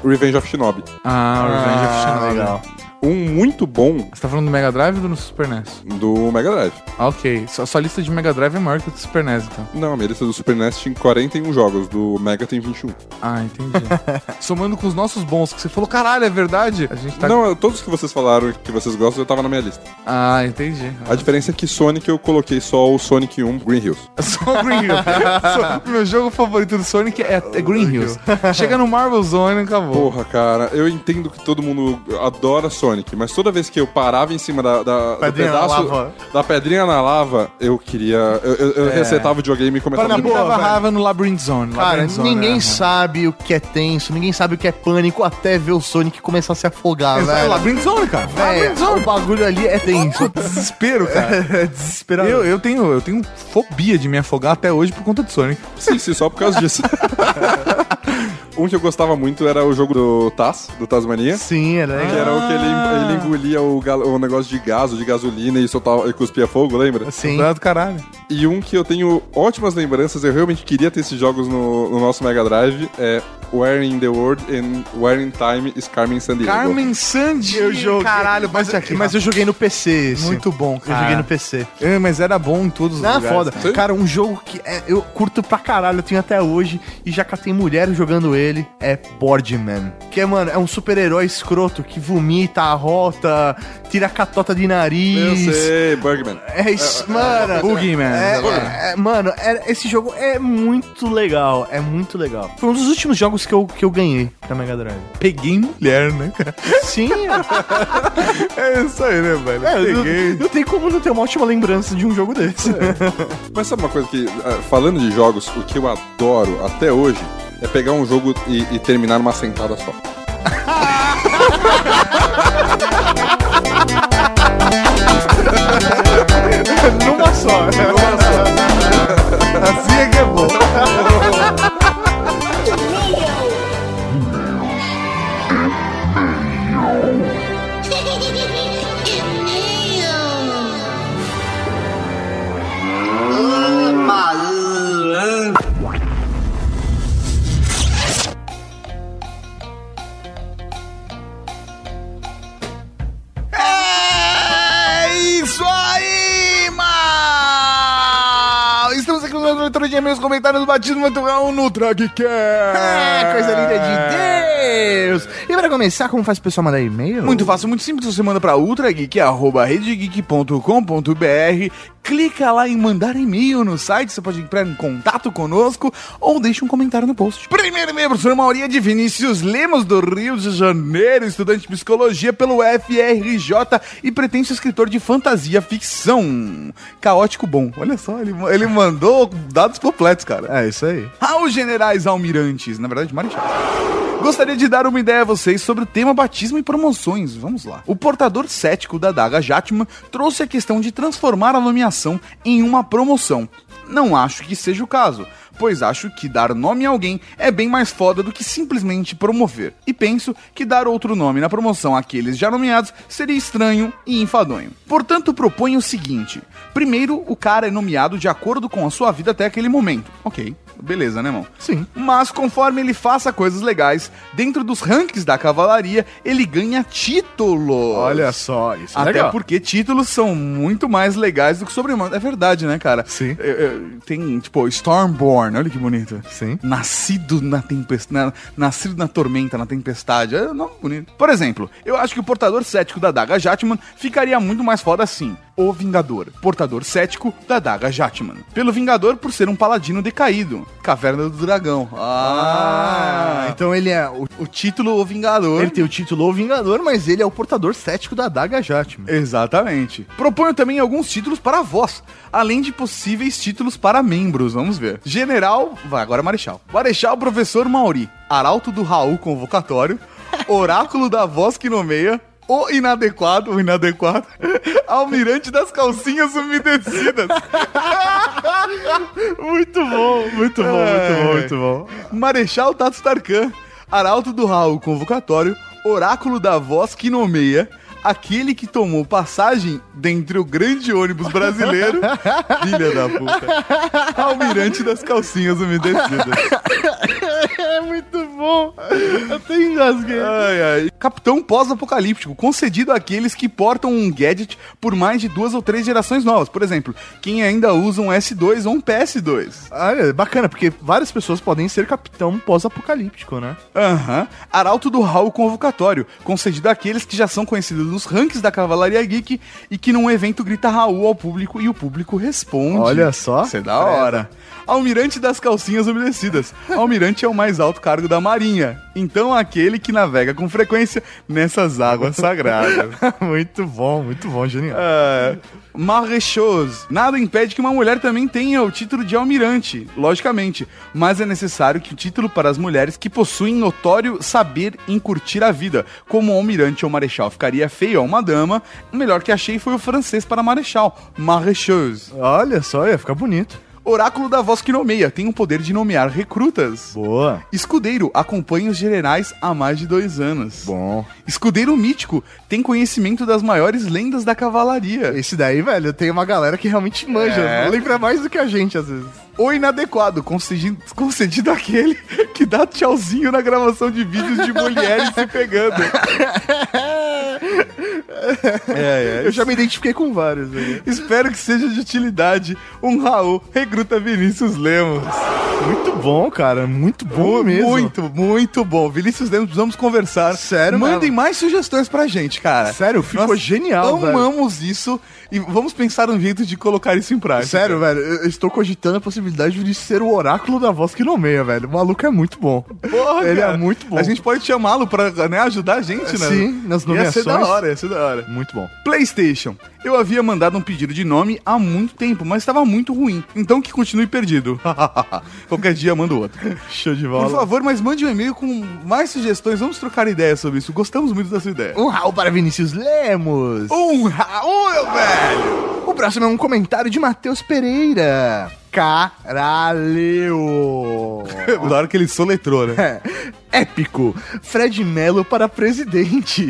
Revenge of Shinobi. Ah, Revenge of Shinobi. legal. Um muito bom Você tá falando do Mega Drive ou do Super NES? do Mega Drive. Ah, ok. Sua, sua lista de Mega Drive é maior que a do Super NES, então. Não, a minha lista do Super NES tinha 41 jogos, do Mega tem 21. Ah, entendi. Somando com os nossos bons, que você falou, caralho, é verdade? A gente tá... Não, todos que vocês falaram que vocês gostam, eu tava na minha lista. Ah, entendi. A diferença é que Sonic eu coloquei só o Sonic 1 Green Hills. Só Green Hills. Só- meu jogo favorito do Sonic é, é Green Hills. Chega no Marvel Zone e acabou. Porra, cara, eu entendo que todo mundo adora Sonic, mas toda vez que eu parava em cima da, da- Pedrinha pedaço da pedrinha na lava, eu queria. Eu, eu, eu resetava o videogame e começava Para a boa, raiva no Labyrinth Zone. Cara, Labyrinth Zone ninguém era- sabe o que é tenso, ninguém sabe o que é pânico até ver o Sonic começar a se afogar, É velho. Labyrinth Zone, cara. Véi, Labyrinth Zone. o bagulho ali é tenso. Desespero, cara. É desesperador. Eu, eu, tenho, eu tenho fobia de me afogar até hoje por conta do Sonic. Sim, sim, só por causa disso. um que eu gostava muito era o jogo do Taz, do Tasmania. Sim, é Que legal. era o que ele, ele engolia o, gal- o negócio de gás, de gasolina e soltava e cuspia fogo, lembra? Sim. Tá do caralho. E um que eu tenho ótimas lembranças, eu realmente queria ter esses jogos no, no nosso Mega Drive, é Where in the World and Where in Time is Carmen Sandiego. Carmen Sandy. Eu joguei. Caralho, mas, bate aqui. mas eu joguei no PC esse. Muito bom, Eu cara. joguei no PC. É, mas era bom em todos os Ah, lugares. foda. Sim. Cara, um jogo que é- eu curto pra caralho, eu tenho até hoje, e já catei mulher jogando ele, é Boardman. Que é, mano, é um super-herói escroto que vomita, arrota, tira a catota de Eu nariz. sei, Bugman. É isso, mano. Boogeyman. É, é, é, mano, é- esse jogo é muito legal, é muito legal. Foi um dos últimos jogos que eu, que eu ganhei pra Mega Drive. Peguei mulher, né, cara? Sim, É isso aí, né, velho? é, não, Peguei. não tem como não ter uma ótima lembrança de um jogo desse. Mas sabe uma coisa que, ah, falando de jogos, o que eu adoro até hoje é pegar um jogo e, e terminar numa sentada só. Numa só. Assim leitura de e-mails, comentários batismo real no Dragcast. É, coisa linda de Deus! E pra começar, como faz o pessoal mandar e-mail? Muito fácil, muito simples. Você manda pra ultrageek.com.br clica lá em mandar e-mail no site, você pode entrar em contato conosco ou deixa um comentário no post. Primeiro e-mail, professor Mauria de Vinícius Lemos, do Rio de Janeiro, estudante de psicologia pelo FRJ e pretenso escritor de fantasia ficção. Caótico bom. Olha só, ele, ele mandou dados completos, cara. É isso aí. Aos generais almirantes, na verdade, marechais. Gostaria de dar uma ideia a vocês sobre o tema batismo e promoções. Vamos lá. O portador cético da daga Jatman trouxe a questão de transformar a nomeação em uma promoção. Não acho que seja o caso, pois acho que dar nome a alguém é bem mais foda do que simplesmente promover. E penso que dar outro nome na promoção àqueles já nomeados seria estranho e enfadonho. Portanto, proponho o seguinte: primeiro, o cara é nomeado de acordo com a sua vida até aquele momento. Ok. Beleza, né, irmão? Sim. Mas conforme ele faça coisas legais, dentro dos rankings da cavalaria, ele ganha títulos. Olha só, isso é Até legal. porque títulos são muito mais legais do que sobrenome. É verdade, né, cara? Sim. É, é, tem, tipo, Stormborn, olha que bonito. Sim. Nascido na tempestade. Nascido na tormenta, na tempestade. É um nome bonito. Por exemplo, eu acho que o portador cético da Daga Jatman ficaria muito mais foda assim. O Vingador. Portador cético da Daga Jatman. Pelo Vingador por ser um paladino decaído. Caverna do Dragão. Ah, Ah, então ele é. O, o título O Vingador. ele tem o título O Vingador, mas ele é o portador cético da Daga Jatman. Exatamente. Proponho também alguns títulos para a voz, além de possíveis títulos para membros. Vamos ver. General, vai agora Marechal. Marechal Professor Mauri, Arauto do Raul Convocatório, Oráculo da Voz que nomeia, o inadequado, o inadequado, Almirante das calcinhas umedecidas, Muito bom, muito bom, É. muito bom, muito bom. Marechal Tato Tarkan, Arauto do Raul Convocatório, Oráculo da Voz que nomeia, aquele que tomou passagem dentre o grande ônibus brasileiro, filha da puta, Almirante das calcinhas umedecidas. É muito bom. Eu até engasguei. Ai, ai. Capitão pós-apocalíptico, concedido àqueles que portam um gadget por mais de duas ou três gerações novas. Por exemplo, quem ainda usa um S2 ou um PS2. Olha, bacana, porque várias pessoas podem ser capitão pós-apocalíptico, né? Aham. Arauto do Raul Convocatório, concedido àqueles que já são conhecidos nos rankings da Cavalaria Geek e que num evento grita Raul ao público e o público responde. Olha só. Isso é da hora. Almirante das calcinhas umedecidas. Almirante é o mais alto cargo da Marinha. Então aquele que navega com frequência nessas águas sagradas. muito bom, muito bom, genial. É, Marechose. Nada impede que uma mulher também tenha o título de almirante, logicamente. Mas é necessário que o título para as mulheres que possuem notório saber em curtir a vida, como almirante ou marechal, ficaria feio a uma dama. O melhor que achei foi o francês para marechal, Marechose. Olha só, ia ficar bonito. Oráculo da voz que nomeia, tem o poder de nomear recrutas. Boa. Escudeiro acompanha os generais há mais de dois anos. Bom. Escudeiro mítico tem conhecimento das maiores lendas da cavalaria. Esse daí, velho, tem uma galera que realmente manja. É. Lembra mais do que a gente, às vezes. O inadequado, concedido, concedido àquele que dá tchauzinho na gravação de vídeos de mulheres se pegando. É, é. Eu já me identifiquei com vários aí. Espero que seja de utilidade. Um Raul recruta Vinícius Lemos. Muito bom, cara. Muito bom mesmo. Muito, muito bom. Vinícius Lemos, precisamos conversar. Sério Mandem mesmo? mais sugestões pra gente, cara. Sério, ficou Nós genial, velho. Amamos isso e vamos pensar um jeito de colocar isso em prática. Sério, velho, eu estou cogitando a possibilidade de ser o oráculo da voz que nomeia, velho. O maluco é muito bom. Porra, Ele cara. é muito bom. A gente pode chamá-lo pra né, ajudar a gente, né? Sim, nas Ia ser da nomeações. hora, ia ser da hora. Muito bom. PlayStation. Eu havia mandado um pedido de nome há muito tempo, mas estava muito ruim. Então que continue perdido. Qualquer dia mando outro. Show de Por bola. favor, mas mande um e-mail com mais sugestões. Vamos trocar ideias sobre isso. Gostamos muito da sua ideia. Um Raul para Vinícius Lemos. Um Raul, meu velho! O próximo é um comentário de Matheus Pereira. Caralho! Na hora que ele soletrou, né? É, Épico. Fred Mello para presidente.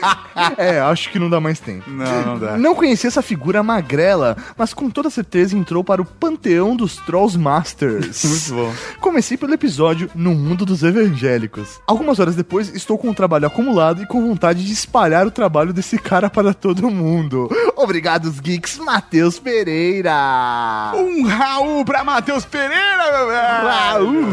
é, acho que não dá mais tempo. Não, não dá. Não conhecia essa figura magrela, mas com toda certeza entrou para o panteão dos Trolls Masters. Muito bom. Comecei pelo episódio No Mundo dos Evangélicos. Algumas horas depois, estou com o trabalho acumulado e com vontade de espalhar o trabalho desse cara para todo mundo. Obrigado, os geeks, Matheus Pereira. Um Raul pra Matheus Pereira, meu velho! Raul.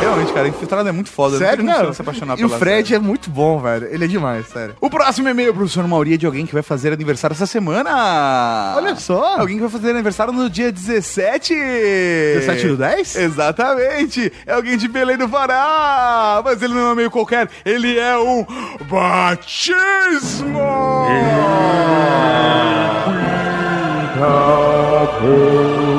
Realmente, cara, infiltrado é muito foda. Sério, Funciona não. se apaixonar E o pela Fred série. é muito bom, velho. Ele é demais, sério. O próximo e-mail, professor Mauri, é de alguém que vai fazer aniversário essa semana. Olha só. Alguém que vai fazer aniversário no dia 17. 17 do 10? Exatamente. É alguém de Belém do Pará. Mas ele não é meio qualquer. Ele é um batismo. Eu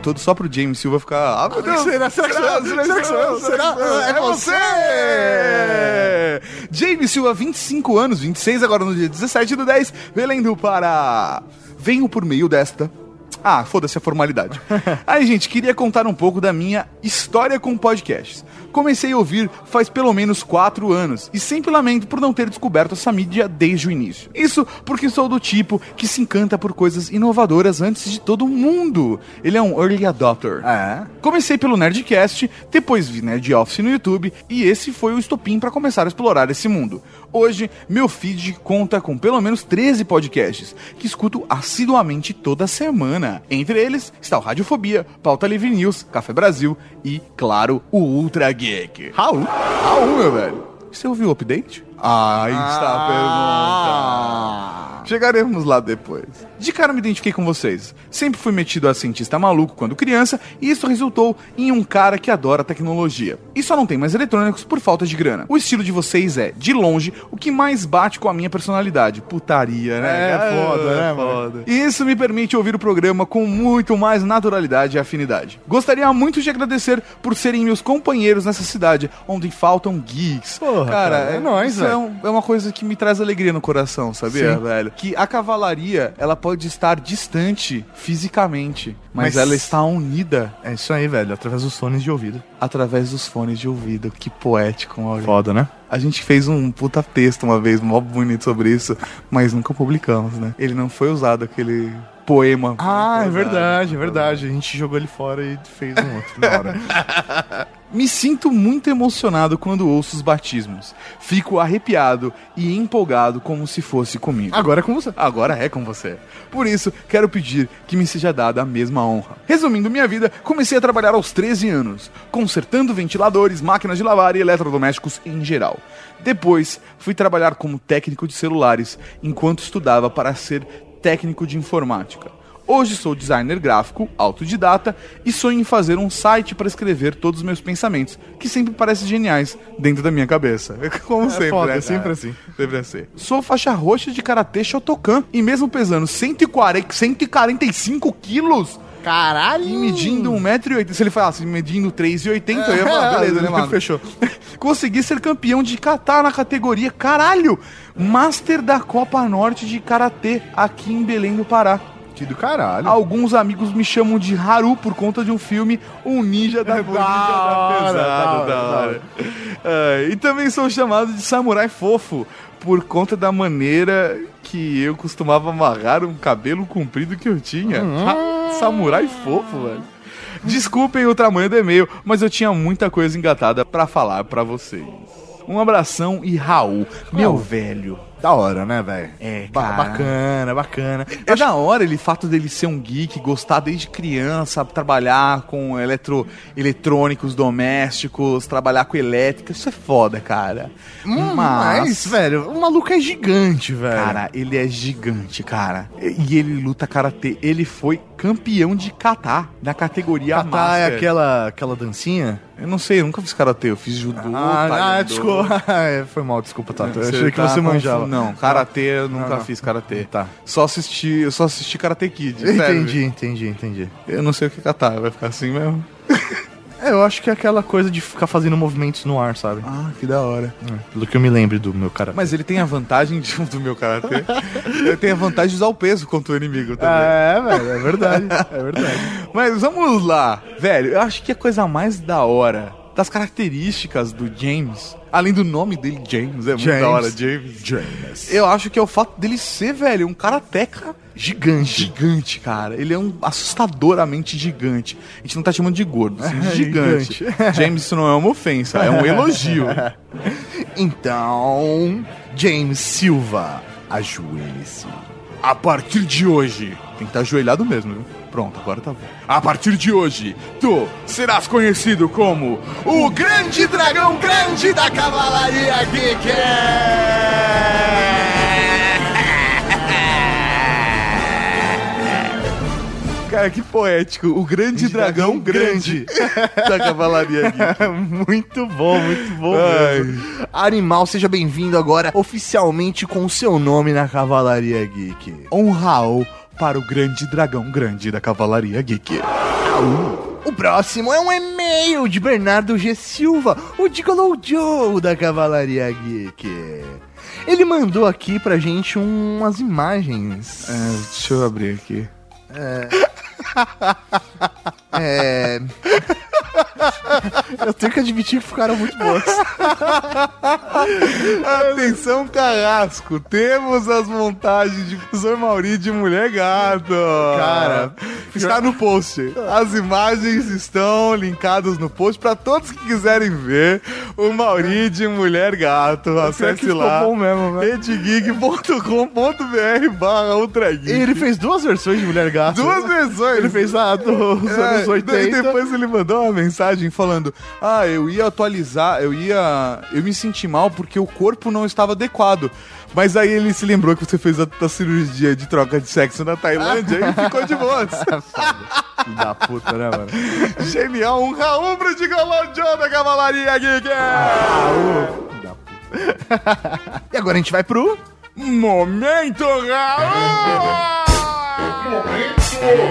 todo só pro James Silva ficar. Ah, meu Deus! Será- será? Será sou eu? Será? É É você! James Silva, 25 anos, 26 agora no dia 17 do 10, Belém do Pará. Venho por meio desta. Ah, foda-se a formalidade. Aí, gente, queria contar um pouco da minha história com podcasts. Comecei a ouvir faz pelo menos 4 anos e sempre lamento por não ter descoberto essa mídia desde o início. Isso porque sou do tipo que se encanta por coisas inovadoras antes de todo mundo. Ele é um early adopter. É. Comecei pelo Nerdcast, depois vi Nerd Office no YouTube e esse foi o estopim para começar a explorar esse mundo. Hoje, meu feed conta com pelo menos 13 podcasts que escuto assiduamente toda semana. Entre eles está o Radiofobia, Pauta Livre News, Café Brasil e, claro, o Ultra Geek. Raul. Raul, meu velho. Você ouviu o update? Aí está a pergunta. Chegaremos lá depois. De cara me identifiquei com vocês. Sempre fui metido a cientista maluco quando criança e isso resultou em um cara que adora tecnologia. E só não tem mais eletrônicos por falta de grana. O estilo de vocês é, de longe, o que mais bate com a minha personalidade. Putaria, né? É cara? foda, né, foda. E isso me permite ouvir o programa com muito mais naturalidade e afinidade. Gostaria muito de agradecer por serem meus companheiros nessa cidade, onde faltam geeks. Porra, cara, cara, é nóis, isso é, um- é uma coisa que me traz alegria no coração, sabia, Sim. velho? Que a cavalaria, ela pode estar distante fisicamente, mas, Mas- ela está unida É isso aí, velho. Através dos fones de ouvido. através dos fones de ouvido. Que poético, Maurício. Foda, né? A gente fez um puta texto uma vez, mó bonito sobre isso, mas nunca publicamos, né? Ele não foi usado, aquele poema. Ah, é verdade, é verdade. A gente jogou ele fora e fez um outro na hora. Me sinto muito emocionado quando ouço os batismos. Fico arrepiado e empolgado como se fosse comigo. Agora é com você. Agora é com você. Por isso, quero pedir que me seja dada a mesma honra. Resumindo minha vida, comecei a trabalhar aos 13 anos, consertando ventiladores, máquinas de lavar e eletrodomésticos em geral. Depois, fui trabalhar como técnico de celulares, enquanto estudava para ser técnico de informática. Hoje sou designer gráfico, autodidata e sonho em fazer um site para escrever todos os meus pensamentos, que sempre parecem geniais dentro da minha cabeça. Como sempre, foda, né, é sempre assim. Sempre assim. Sou faixa roxa de karatê Shotokan e mesmo pesando 140, 145 quilos Caralho! e medindo 1,80m, se ele falasse medindo 3,80m, eu ia falar, beleza, né, mano? Fechou. Consegui ser campeão de kata na categoria, caralho, Master da Copa Norte de Karatê aqui em Belém do Pará. Que do caralho. Alguns amigos me chamam de Haru por conta de um filme Um Ninja da, Da Ninja hora, Pesada, da hora. É, e também sou chamado de Samurai Fofo por conta da maneira que eu costumava amarrar um cabelo comprido que eu tinha. Ha- samurai Fofo, velho. Desculpem o tamanho do e-mail, mas eu tinha muita coisa engatada pra falar pra vocês. Um abração e Raul, meu velho. Da hora, né, velho? É, Ba- cara. bacana, bacana. É da hora ele, fato dele ser um geek, gostar desde criança, trabalhar com eletro, eletrônicos domésticos, trabalhar com elétrica, isso é foda, cara. Hum, Mas, velho, o maluco é gigante, velho. Cara, ele é gigante, cara. E ele luta karatê. Ele foi campeão de kata na categoria Kata é Master. aquela, aquela dancinha? Eu não sei, eu nunca fiz karatê. Eu fiz judô, Ah, ah, taekwondo. desculpa. É, Foi mal, desculpa, Tato. Eu achei que tá você confu- manjava. Não, karatê eu nunca Não, não. fiz karatê. Tá. Só assisti, eu só assisti Karate Kid. sério. Entendi, entendi, entendi. Eu não sei o que catar, vai ficar assim mesmo. É, eu acho que é aquela coisa de ficar fazendo movimentos no ar, sabe? Ah, que da hora. É, Pelo que eu me lembro do meu cara. Mas ele tem a vantagem de, do meu karatê. ele tem a vantagem de usar o peso contra o inimigo também. É, velho, é verdade. É verdade. Mas vamos lá, velho. Eu acho que a coisa mais da hora. das características do James, além do nome dele, James, é muito James. da hora, James. James. Eu acho que é o fato dele ser, velho, um karateca Gigante. gigante, cara. Ele é um assustadoramente gigante. A gente não tá chamando de gordo, assim, de gigante. Gigante. James, isso não é uma ofensa, é um elogio. Então, James Silva, ajoelhe-se. A partir de hoje. Tem que estar ajoelhado mesmo, viu? Pronto, agora tá bom. A partir de hoje, tu serás conhecido como o Grande Dragão Grande da Cavalaria Geek! Cara, que poético. O Grande Dragão, Grande da Cavalaria Geek. muito bom, muito bom. Animal, seja bem-vindo agora oficialmente com o seu nome na Cavalaria Geek. Raul para o Grande Dragão Grande da Cavalaria Geek. O próximo é um e-mail de Bernardo G. Silva, o Gigolo Joe da Cavalaria Geek. Ele mandou aqui pra gente umas imagens. É, deixa eu abrir aqui. É. é. Eu tenho que admitir que ficaram muito boas. Atenção, carrasco! Temos as montagens de professor Mauri de Mulher Gato! Cara, está no post. As imagens estão linkadas no post para todos que quiserem ver o Mauri de Mulher Gato. Acesse lá. né? redegeek.com.br barra. Ele fez duas versões de Mulher Gato. Duas versões. Ele fez a dos anos É, 80. daí depois ele mandou uma mensagem falando: Ah, eu ia atualizar, eu ia. Eu me senti mal porque o corpo não estava adequado. Mas aí ele se lembrou que você fez a, a cirurgia de troca de sexo na Tailândia e ficou de boas. Da puta, né, mano? Genial, um Raul pro Gigolô Joe da Cavalaria Geek! E agora a gente vai pro. Momento Raul! Tem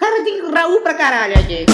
Cara, tem Raul pra caralho aqui.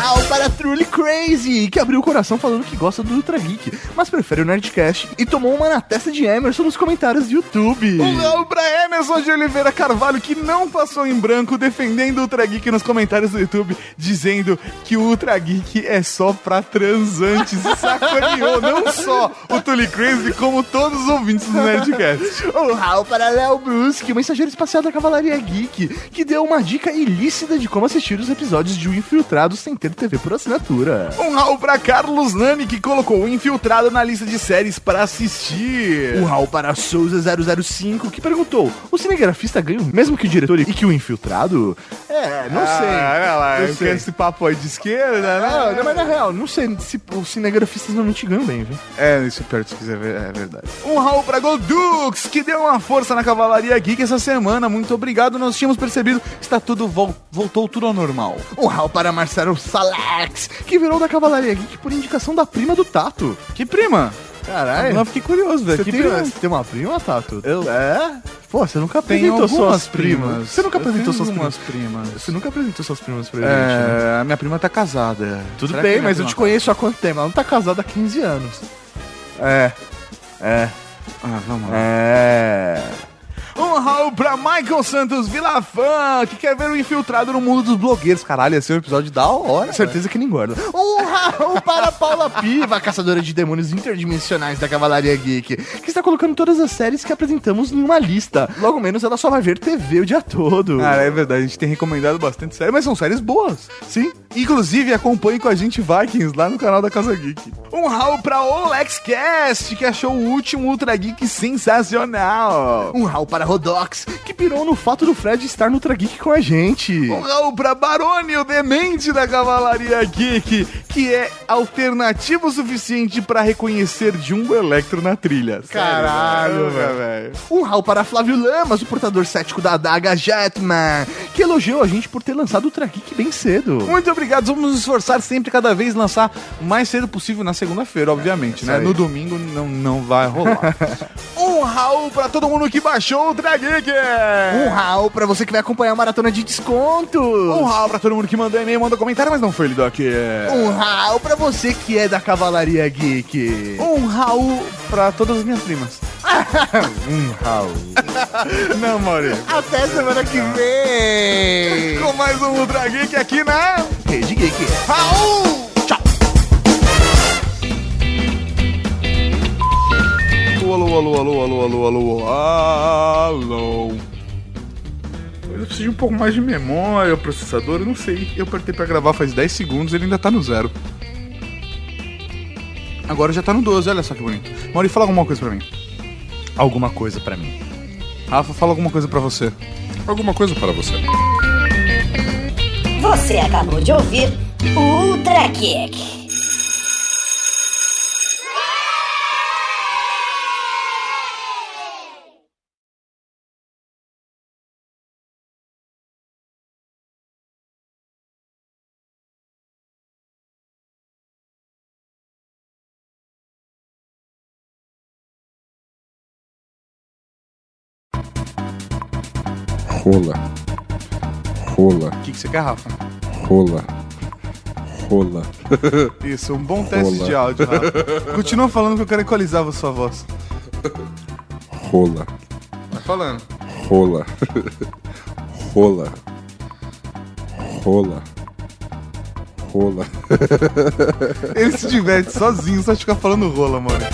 Raul para Truly Crazy, que abriu o coração falando que gosta do Ultra Geek, mas prefere o Nerdcast e tomou uma na testa de Emerson nos comentários do YouTube. Um Raul pra Emerson de Oliveira Carvalho, que não passou em branco, defendendo o Ultra Geek nos comentários do YouTube, dizendo que o Ultra Geek é só pra transantes. E sacaneou não só o Tully Crazy, como todos os ouvintes do Nerdcast. Um Raul para Léo o mensageiro espacial da Cavalaria Geek, que deu uma dica ilícita de como assistir os episódios de O Infiltrado sem ter TV por assinatura. Um Raul pra Carlos Nani, que colocou o Infiltrado na lista de séries para assistir. Um Raul para Souza 005, que perguntou: o cinegrafista ganha o mesmo que o diretor e que o infiltrado? É, não sei. Ah, olha lá, eu sei. esse papo aí de esquerda, né? Não, mas na real, não sei se os cinegrafistas normalmente ganham bem, viu? É, isso perto se quiser ver, é verdade. Um Raul pra Goldux, que deu uma força na Cavalaria Geek essa semana. Muito obrigado, nós tínhamos percebido. Está tudo, vol- voltou ao normal. Um Raul para Marcelo Salax, que virou da Cavalaria Geek por indicação da prima do Tato. Que prima? Caralho. Não, fiquei curioso, velho. Você Que tem, prima? você tem uma prima, Tato? Eu- É? Pô, você nunca apresentou suas primas. Você nunca Eu apresentou suas primas. primas. Você nunca apresentou suas primas pra gente, né? É, a minha prima tá casada. Tudo Será bem, mas eu te conheço há quanto tempo? Ela não tá casada há 15 anos. É. É. Ah, vamos lá. É. Um Raul pra Michael Santos Vilafã, que quer ver o infiltrado no mundo dos blogueiros. Caralho, esse é um episódio da hora. Certeza que não engorda. Um Raul para Paula Piva, caçadora de demônios interdimensionais da Cavalaria Geek, que está colocando todas as séries que apresentamos em uma lista. Logo menos ela só vai ver TV o dia todo. Cara, é verdade, a gente tem recomendado bastante séries, mas são séries boas. Sim. Inclusive, acompanhe com a gente Vikings lá no canal da Casa Geek. Um Raul pra OlexCast, que achou o último Ultra Geek sensacional. Um Raul para Rodox, que pirou no fato do Fred estar no Ultra Geek com a gente. Um Raul pra Barone, o demente da Cavalaria Geek, que é alternativo o suficiente pra reconhecer Jumbo Electro na trilha. Caralho, velho. Um Raul para Flávio Lamas, o portador cético da adaga Jetman, que elogiou a gente por ter lançado o Ultra Geek bem cedo. Muito obrigado, vamos nos esforçar sempre cada vez lançar o mais cedo possível na segunda-feira, obviamente, né? aí. No domingo não, não vai rolar. um Raul pra todo mundo que baixou o Ultra Geek! Um Raul pra você que vai acompanhar a maratona de descontos. Um Raul pra todo mundo que mandou e-mail, mandou comentário, mas não foi lido aqui. Um Raul pra você que é da Cavalaria Geek. Um Raul pra todas as minhas primas. Não, Mauri. Até semana que vem! Com mais um Ultra Geek aqui na Rede Geek. Raul! Tchau! Alô, alô, alô, alô, alô, alô, alô. Eu preciso de um pouco mais de memória, processador, eu não sei. Eu apertei pra gravar faz 10 segundos e ele ainda tá no zero. Agora já tá no 12, olha só que bonito. Mauri, fala alguma coisa pra mim. Alguma coisa pra mim. Rafa, fala alguma coisa pra você. Alguma coisa para você. Você acabou de ouvir o Ultra Kick. Rola. Rola. O que, que você quer, Rafa? Rola. Rola. Isso, um bom teste Rola. de áudio, Rafa. Continua falando que eu quero equalizar a sua voz. Rola. Vai falando. Rola. Rola. Rola. Rola. Ele se diverte sozinho, só de ficar falando rola, mano.